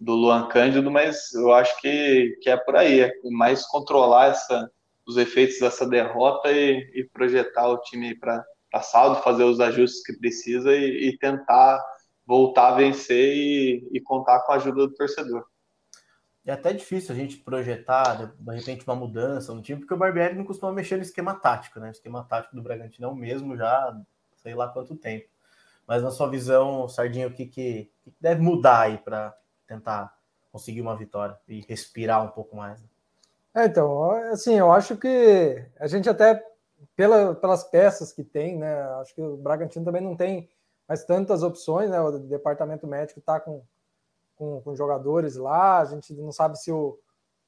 do Luan Cândido, mas eu acho que, que é por aí, é mais controlar essa, os efeitos dessa derrota e, e projetar o time para saldo, fazer os ajustes que precisa e, e tentar voltar a vencer e, e, contar com a ajuda do torcedor. É até difícil a gente projetar, de repente, uma mudança no time, porque o Barbieri não costuma mexer no esquema tático, né? O esquema tático do Bragantino é o mesmo já sei lá quanto tempo. Mas na sua visão, Sardinha, o que, que, que deve mudar aí para tentar conseguir uma vitória e respirar um pouco mais? É, então, assim, eu acho que a gente até, pela, pelas peças que tem, né? Acho que o Bragantino também não tem mais tantas opções, né? O departamento médico está com, com, com, jogadores lá, a gente não sabe se o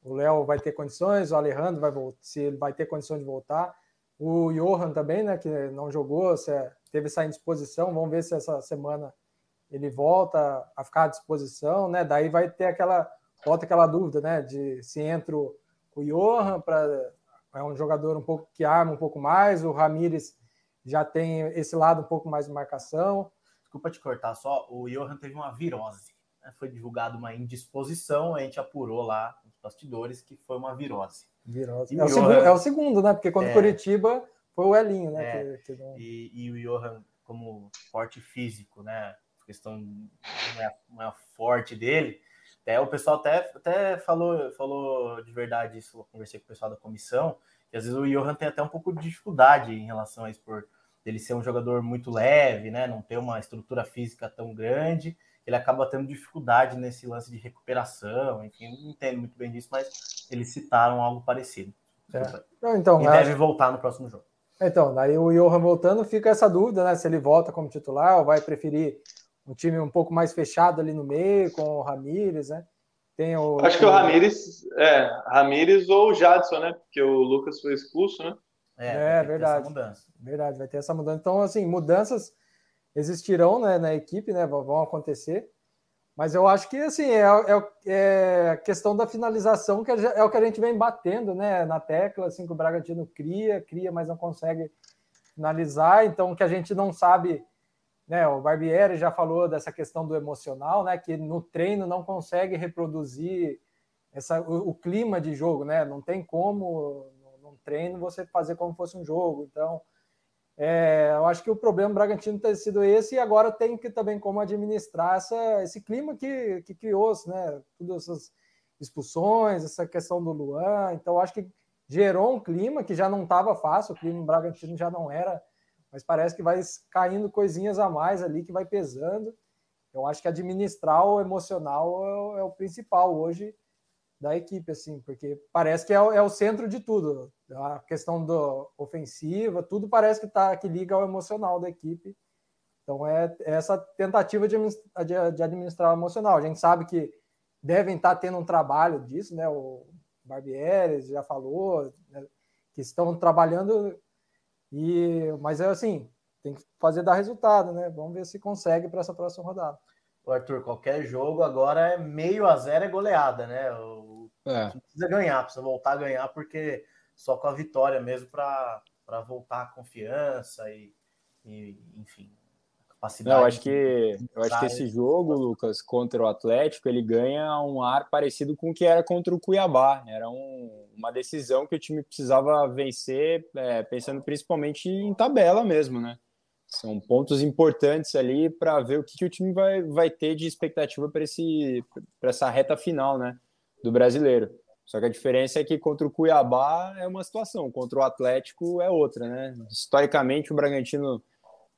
Léo vai ter condições, o Alejandro vai se ele vai ter condições de voltar. O Johan também, né, que não jogou, se é, teve essa indisposição, vamos ver se essa semana ele volta a ficar à disposição, né? Daí vai ter aquela volta aquela dúvida, né, de se entra o, Johan para é um jogador um pouco que arma um pouco mais, o Ramires já tem esse lado um pouco mais de marcação. Desculpa te cortar, só o Johan teve uma virose. Né? Foi divulgado uma indisposição, a gente apurou lá nos bastidores que foi uma virose. Virose. É o, segundo, é, o segundo, né? Porque quando é, Curitiba foi o Elinho, né? É, que, que e, e, o Johan, como forte físico, né? Questão não é, não é forte dele. Até, o pessoal até, até falou, falou de verdade isso, eu conversei com o pessoal da comissão, que às vezes o Johan tem até um pouco de dificuldade em relação a isso, por ele ser um jogador muito leve, né? Não ter uma estrutura física tão grande ele acaba tendo dificuldade nesse lance de recuperação, enfim, não entendo muito bem disso, mas eles citaram algo parecido. É. Não, então, e deve voltar no próximo jogo. Então, daí o Johan voltando, fica essa dúvida, né? Se ele volta como titular ou vai preferir um time um pouco mais fechado ali no meio, com o Ramires, né? Tem o, Acho que o Ramires, é, Ramires ou o Jadson, né? Porque o Lucas foi expulso, né? É, é verdade. Verdade, vai ter essa mudança. Então, assim, mudanças existirão né, na equipe, né, vão acontecer. Mas eu acho que assim é, é, é a questão da finalização que é o que a gente vem batendo né, na tecla, assim, que o Bragantino cria, cria, mas não consegue finalizar. Então, que a gente não sabe, né? O Barbieri já falou dessa questão do emocional, né? Que no treino não consegue reproduzir essa, o, o clima de jogo, né? Não tem como no treino você fazer como fosse um jogo. Então, é, eu acho que o problema do Bragantino tem sido esse, e agora tem que também como administrar essa, esse clima que, que criou-se, né? Todas essas expulsões, essa questão do Luan. Então, acho que gerou um clima que já não estava fácil, o clima do Bragantino já não era, mas parece que vai caindo coisinhas a mais ali, que vai pesando. Eu acho que administrar o emocional é o, é o principal hoje da equipe, assim, porque parece que é, é, o centro de tudo. A questão do ofensiva, tudo parece que tá que liga ao emocional da equipe. Então é, é essa tentativa de, de, administrar o emocional. A gente sabe que devem estar tá tendo um trabalho disso, né? O Barbieri já falou né? que estão trabalhando e, mas é assim, tem que fazer dar resultado, né? Vamos ver se consegue para essa próxima rodada. O Arthur, qualquer jogo agora é meio a zero é goleada, né? O, é. Precisa ganhar, precisa voltar a ganhar, porque só com a vitória mesmo para voltar a confiança e, e enfim, capacidade. Não, eu acho que eu acho que esse jogo, Lucas, contra o Atlético, ele ganha um ar parecido com o que era contra o Cuiabá. Era um, uma decisão que o time precisava vencer, é, pensando principalmente em tabela mesmo, né? São pontos importantes ali para ver o que, que, o time vai, vai ter de expectativa para essa reta final né, do brasileiro. Só que a diferença é que contra o Cuiabá é uma situação, contra o Atlético é outra. Né? Historicamente, o Bragantino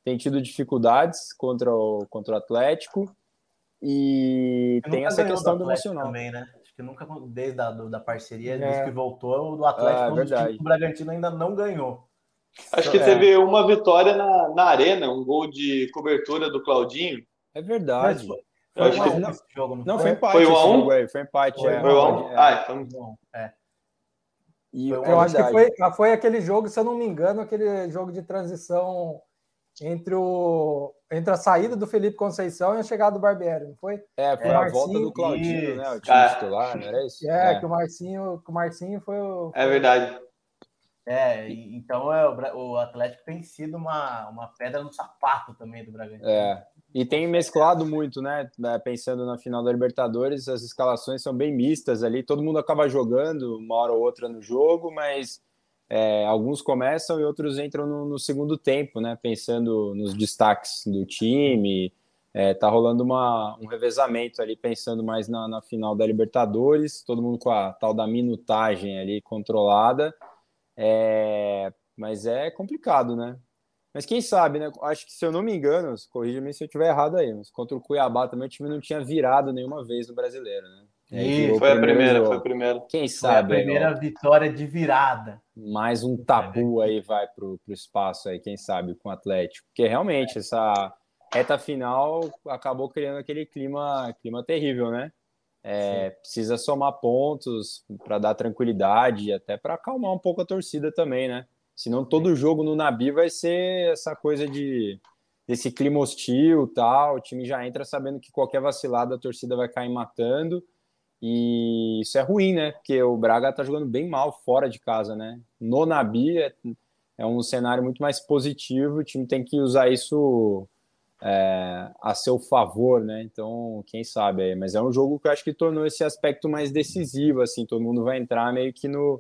tem tido dificuldades contra o, contra o Atlético e tem essa questão do, emocional. Também, né? Acho que nunca, desde a da parceria, é. desde que voltou, o do Atlético, é, o Bragantino ainda não ganhou. Acho que é. teve uma vitória na, na arena, um gol de cobertura do Claudinho. É verdade. Foi, foi, uma, não, jogo, não, não foi empate. Foi o a um? Foi empate. Foi, é, foi o um? É. Ah, então. É. E eu acho que foi, foi aquele jogo, se eu não me engano, aquele jogo de transição entre, o, entre a saída do Felipe Conceição e a chegada do Barbieri, não foi? É, foi a volta do Claudinho, né? O time é. titular, não era isso? É, é, que o Marcinho, que o Marcinho foi o. É verdade. É, então é, o, Atlético tem sido uma, uma pedra no sapato também do Bragantino. É. E tem mesclado muito, né? É, pensando na final da Libertadores, as escalações são bem mistas ali. Todo mundo acaba jogando uma hora ou outra no jogo, mas é, alguns começam e outros entram no, no, segundo tempo, né? Pensando nos destaques do time. É, tá rolando uma, um revezamento ali, pensando mais na, na final da Libertadores, todo mundo com a tal da minutagem ali controlada. É, mas é complicado, né? Mas quem sabe, né? Acho que se eu não me engano, corrija-me se eu estiver errado aí, mas contra o Cuiabá também o time não tinha virado nenhuma vez no brasileiro, né? E foi a primeira, jogo. foi a primeira. Quem sabe? Foi a primeira aí, vitória de virada. Mais um tabu aí vai pro, pro espaço aí, quem sabe, com o Atlético. Porque realmente essa reta final acabou criando aquele clima, clima terrível, né? É, precisa somar pontos para dar tranquilidade, até para acalmar um pouco a torcida também, né? Senão todo jogo no Nabi vai ser essa coisa de desse clima hostil, tal. O time já entra sabendo que qualquer vacilada a torcida vai cair matando. E isso é ruim, né? Porque o Braga tá jogando bem mal fora de casa, né? No Nabi é, é um cenário muito mais positivo. O time tem que usar isso é, a seu favor, né? Então, quem sabe aí. Mas é um jogo que eu acho que tornou esse aspecto mais decisivo, assim. Todo mundo vai entrar meio que no,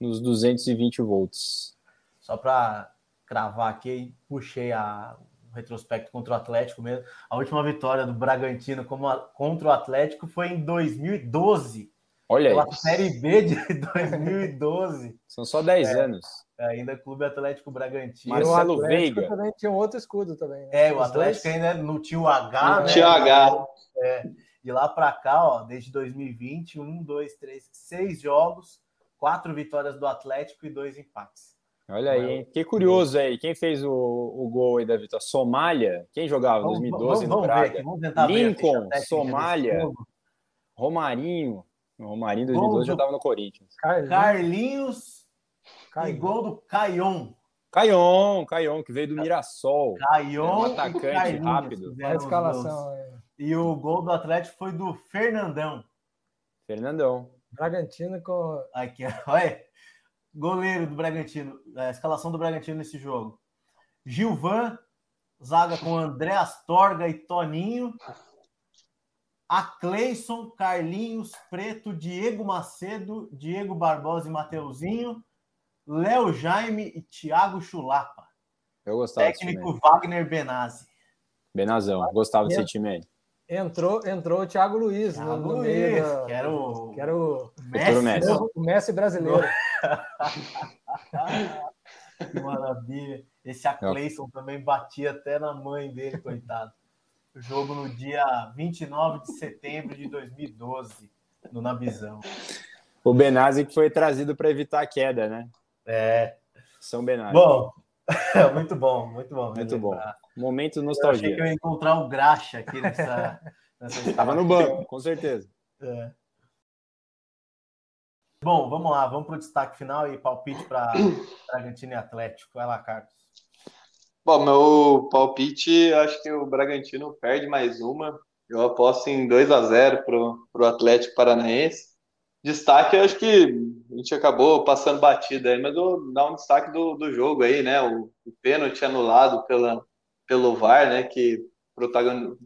nos 220 volts. Só para cravar aqui, puxei a, retrospecto contra o Atlético mesmo. A última vitória do Bragantino como a, contra o Atlético foi em 2012. Olha pela Série B de 2012. São só 10 é, anos. Ainda Clube Atlético Bragantino. Marcelo Veiga. também tinha outro escudo também. Né? É, o Atlético ainda não tinha o H, não né? Tinha H. É, de lá para cá, ó, desde 2020, um, dois, três, seis jogos, quatro vitórias do Atlético e dois empates. Olha aí, hein? Que curioso aí. Quem fez o, o gol aí da vitória? Somália? Quem jogava em 2012 vamos, no Braga? Lincoln, Somália, Romarinho. O Romarinho em 2012 já estava no Corinthians. Carlinhos, e gol do Caion. Caion, Caion, que veio do Mirassol. Caion, um atacante rápido. A escalação. É. E o gol do Atlético foi do Fernandão. Fernandão. Bragantino com. Aqui, olha. Goleiro do Bragantino, a escalação do Bragantino nesse jogo. Gilvan, zaga com André Astorga e Toninho. A Cleison, Carlinhos, Preto, Diego Macedo, Diego Barbosa e Mateuzinho. Léo Jaime e Thiago Chulapa. Eu gostava Técnico Wagner Benazzi. Benazão, gostava desse time aí. Entrou, entrou o Thiago Luiz Thiago no, no Luiz, meio da, que era o, que era o Messi, Messi. o Messi brasileiro. Que maravilha. Esse Acleison também batia até na mãe dele, coitado. O jogo no dia 29 de setembro de 2012, no Nabizão. O Benazzi que foi trazido para evitar a queda, né? É. São Benazzi. Bom, muito bom, muito bom. Muito bom. Momento nostalgia. Eu achei que eu ia encontrar o Graxa aqui nessa. nessa Estava no banco, com certeza. É. Bom, vamos lá, vamos para o destaque final e palpite para Bragantino e Atlético. Vai lá, Carlos. Bom, meu palpite, acho que o Bragantino perde mais uma. Eu aposto em 2 a 0 para o Atlético Paranaense. Destaque, acho que a gente acabou passando batida aí, mas vou dar um destaque do, do jogo aí, né? O, o pênalti anulado pela, pelo VAR, né? Que protagon...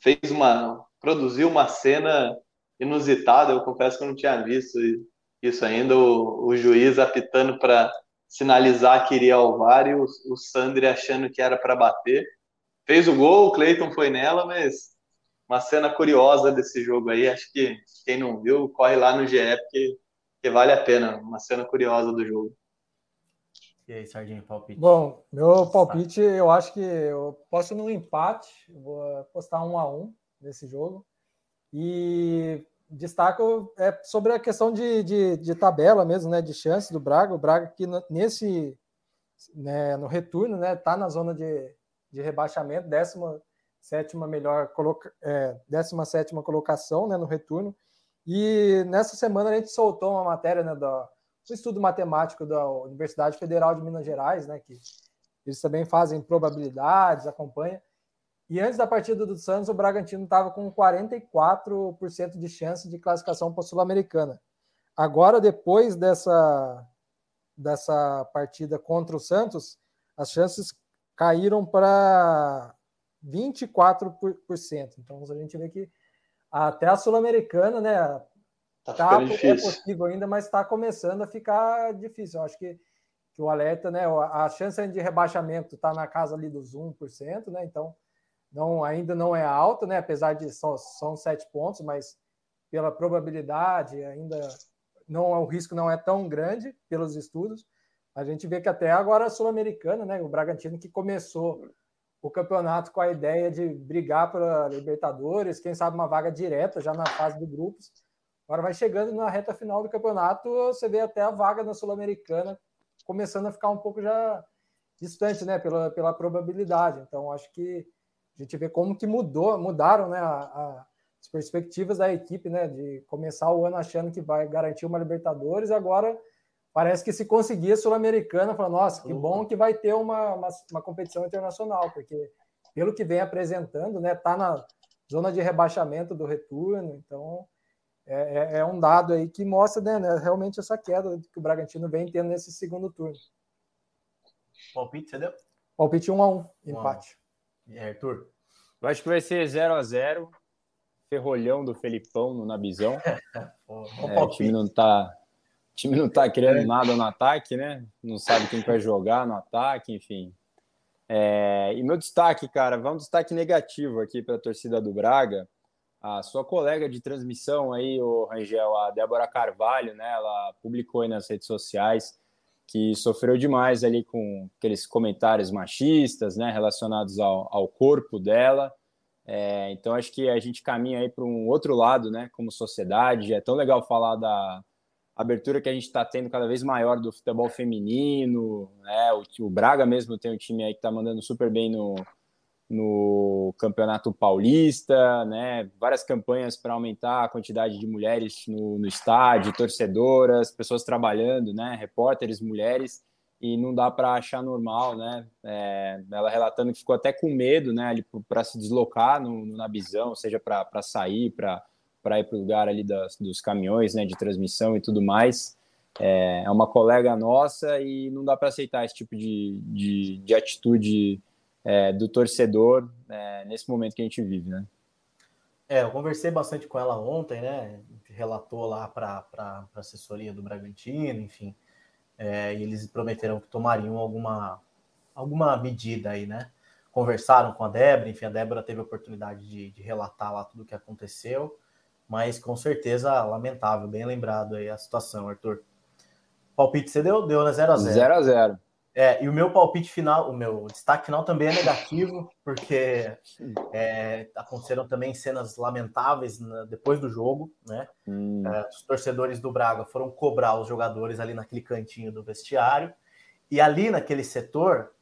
fez uma. produziu uma cena inusitada. Eu confesso que eu não tinha visto isso ainda. O, o juiz apitando para sinalizar que iria ao VAR e o, o Sandri achando que era para bater. Fez o gol, o Cleiton foi nela, mas uma cena curiosa desse jogo aí. Acho que quem não viu, corre lá no GE, porque, porque vale a pena. Uma cena curiosa do jogo. E aí, Sardinho, palpite? Bom, meu palpite, eu acho que eu posso no empate, vou apostar um a um nesse jogo. E destaco é sobre a questão de, de, de, tabela mesmo, né? De chance do Braga. O Braga que nesse né, no retorno, né? Tá na zona de, de rebaixamento, décima sétima melhor coloca, é, 17 colocação né, no retorno. E nessa semana a gente soltou uma matéria né, do, do estudo matemático da Universidade Federal de Minas Gerais, né, que eles também fazem probabilidades, acompanha. E antes da partida do Santos, o Bragantino estava com 44% de chance de classificação para a Sul-Americana. Agora, depois dessa, dessa partida contra o Santos, as chances caíram para 24%. Então a gente vê que até a Sul-Americana, né? Tá, tá é possível ainda, mas está começando a ficar difícil. Eu acho que, que o alerta, né? A chance de rebaixamento está na casa ali dos 1%, né? Então não, ainda não é alta, né? Apesar de são, são sete pontos, mas pela probabilidade ainda não o risco não é tão grande pelos estudos. A gente vê que até agora a Sul-Americana, né? O Bragantino que começou o campeonato com a ideia de brigar para Libertadores, quem sabe uma vaga direta já na fase de grupos. Agora vai chegando na reta final do campeonato, você vê até a vaga na Sul-Americana começando a ficar um pouco já distante, né? Pela, pela probabilidade. Então acho que a gente vê como que mudou, mudaram, né? A, a, as perspectivas da equipe, né? De começar o ano achando que vai garantir uma Libertadores, agora parece que se conseguir a Sul-Americana, fala, nossa, que bom que vai ter uma, uma, uma, competição internacional, porque pelo que vem apresentando, né, tá na zona de rebaixamento do retorno, então é, é, é um dado aí que mostra né, né, realmente essa queda que o Bragantino vem tendo nesse segundo turno. Palpite, você deu? Palpite 1 a 1 empate. Aí, Arthur? Eu acho que vai ser 0 a 0 ferrolhão do Felipão no Nabizão. é, o time não tá o time não está querendo é. nada no ataque, né? Não sabe quem vai jogar no ataque, enfim. É, e meu destaque, cara, vamos um destaque negativo aqui para a torcida do Braga. A sua colega de transmissão aí, o Rangel, a Débora Carvalho, né? Ela publicou aí nas redes sociais que sofreu demais ali com aqueles comentários machistas, né? Relacionados ao, ao corpo dela. É, então acho que a gente caminha aí para um outro lado, né? Como sociedade. É tão legal falar da abertura que a gente está tendo cada vez maior do futebol feminino, né? O, o Braga mesmo tem um time aí que está mandando super bem no, no Campeonato Paulista, né? Várias campanhas para aumentar a quantidade de mulheres no, no estádio, torcedoras, pessoas trabalhando, né? Repórteres, mulheres, e não dá para achar normal, né? É, ela relatando que ficou até com medo, né? Para se deslocar no, no, visão, seja para sair, para para ir para o lugar ali das, dos caminhões, né, de transmissão e tudo mais. É, é uma colega nossa e não dá para aceitar esse tipo de, de, de atitude é, do torcedor é, nesse momento que a gente vive, né? É, eu conversei bastante com ela ontem, né? Relatou lá para a assessoria do Bragantino, enfim. É, e eles prometeram que tomariam alguma, alguma medida aí, né? Conversaram com a Débora, enfim, a Débora teve a oportunidade de, de relatar lá tudo o que aconteceu mas com certeza lamentável, bem lembrado aí a situação, Arthur. Palpite você deu? Deu, né? 0 a 0 0 a 0 É, e o meu palpite final, o meu destaque final também é negativo, porque é, aconteceram também cenas lamentáveis na, depois do jogo, né? Hum. É, os torcedores do Braga foram cobrar os jogadores ali naquele cantinho do vestiário, e ali naquele setor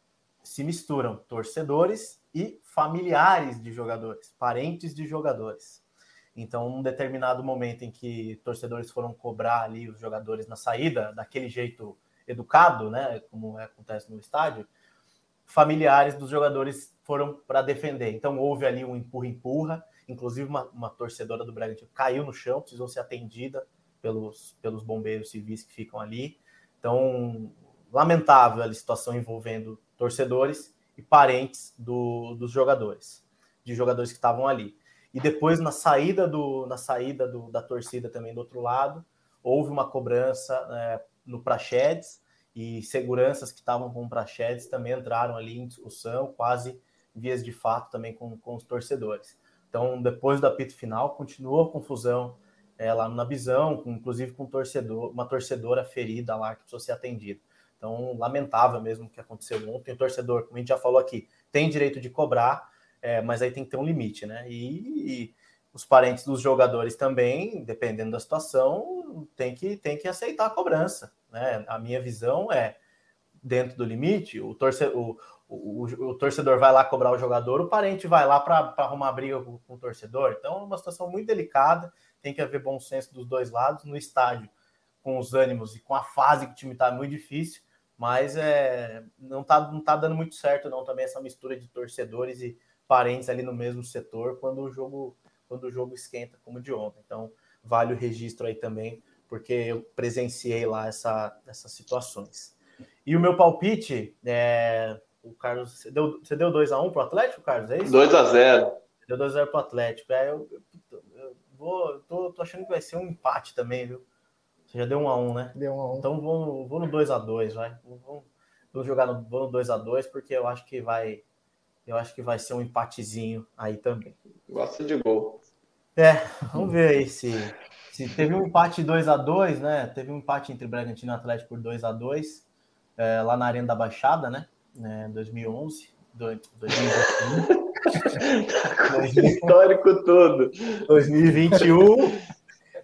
se misturam torcedores e familiares de jogadores, parentes de jogadores. Então, num determinado momento em que torcedores foram cobrar ali os jogadores na saída, daquele jeito educado, né, como acontece no estádio, familiares dos jogadores foram para defender. Então, houve ali um empurra-empurra, inclusive uma, uma, torcedora do Bragantino caiu no chão, precisou ser atendida pelos, pelos bombeiros civis que ficam ali. Então, lamentável a situação envolvendo torcedores e parentes do, dos jogadores, de jogadores que estavam ali. E depois, na saída, do, na saída do, da torcida também do outro lado, houve uma cobrança é, no Prachedes e seguranças que estavam com o Prachedes também entraram ali em discussão, quase vias de fato também com, com os torcedores. Então, depois do apito final, continuou a confusão é, lá na visão, com, inclusive com torcedor, uma torcedora ferida lá que precisou ser atendida. Então, lamentável mesmo o que aconteceu ontem. O torcedor, como a gente já falou aqui, tem direito de cobrar, é, mas aí tem que ter um limite, né? E, e, os parentes dos jogadores também, dependendo da situação, tem que, tem que aceitar a cobrança, né? A minha visão é, dentro do limite, o, torce, o, o, o torcedor vai lá cobrar o jogador, o parente vai lá para arrumar briga com, com o torcedor. Então, é uma situação muito delicada, tem que haver bom senso dos dois lados. No estádio, com os ânimos e com a fase que o time está é muito difícil, mas é, não está não tá dando muito certo não também essa mistura de torcedores e parentes ali no mesmo setor quando o jogo quando o jogo esquenta como de ontem. Então, vale o registro aí também, porque eu presenciei lá essa, essas situações. E o meu palpite é o Carlos. Você deu, você deu 2x1 pro Atlético, Carlos? É isso? 2x0. Deu 2x0 pro Atlético. É, eu, eu, eu vou, tô, tô, achando que vai ser um empate também, viu? Você já deu 1x1, né? Deu 1x1. Então vou, vou no 2x2, vai. Vou, vou jogar no, vou no 2x2, porque eu acho que vai. Eu acho que vai ser um empatezinho aí também. Gosta de gol. É, vamos ver aí se, se teve um empate 2 a 2 né? Teve um empate entre Bragantino e Atlético por 2 a 2 é, lá na Arena da Baixada, né? É, 2011, 2021. Histórico todo. 2021.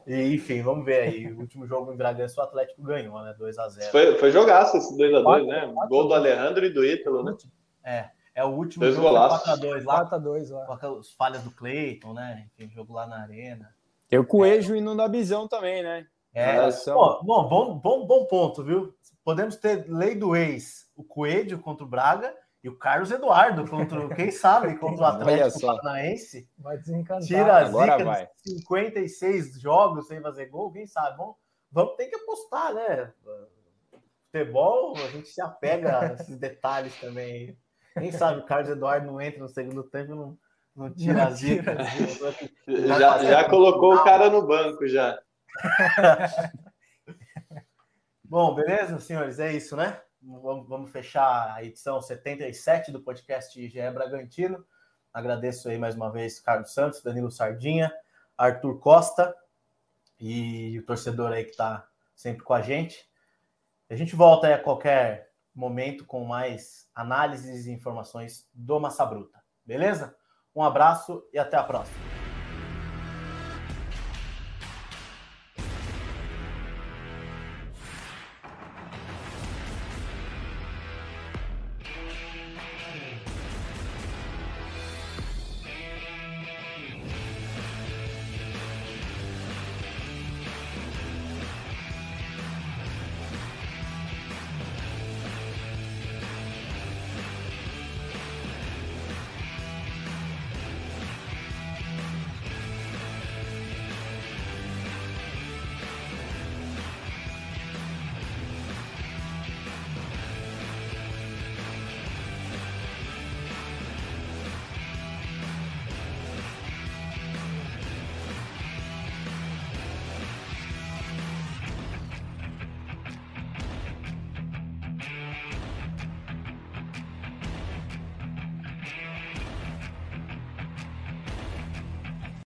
E, enfim, vamos ver aí. O último jogo em Bragança, o Atlético ganhou, né? 2x0. Foi, foi jogaço esse 2x2, né? Gol do Alejandro e do Ítalo, né? É, é o último Dois jogo golaços. 4x2 lá, 4x2 lá. com aquelas falhas do Cleiton, né? Enfim, jogo lá na Arena. Tem o Coelho indo na Bisão também, né? É, bom, bom, bom, bom, bom ponto, viu? Podemos ter lei do ex, o Coelho contra o Braga e o Carlos Eduardo contra, o- quem sabe, contra o Atlético. Paranaense. Vai desencantar. Tira a Agora zica vai. de 56 jogos sem fazer gol, quem sabe? Vamos, vamos ter que apostar, né? Futebol, a gente se apega a esses detalhes também. Quem sabe o Carlos Eduardo não entra no segundo tempo e não, não tira a Não zica. tira Já, já colocou o cara no banco já. Bom, beleza, senhores? É isso, né? Vamos, vamos fechar a edição 77 do podcast GE Bragantino. Agradeço aí mais uma vez Carlos Santos, Danilo Sardinha, Arthur Costa e o torcedor aí que está sempre com a gente. A gente volta aí a qualquer momento com mais análises e informações do Massa Bruta. Beleza? Um abraço e até a próxima.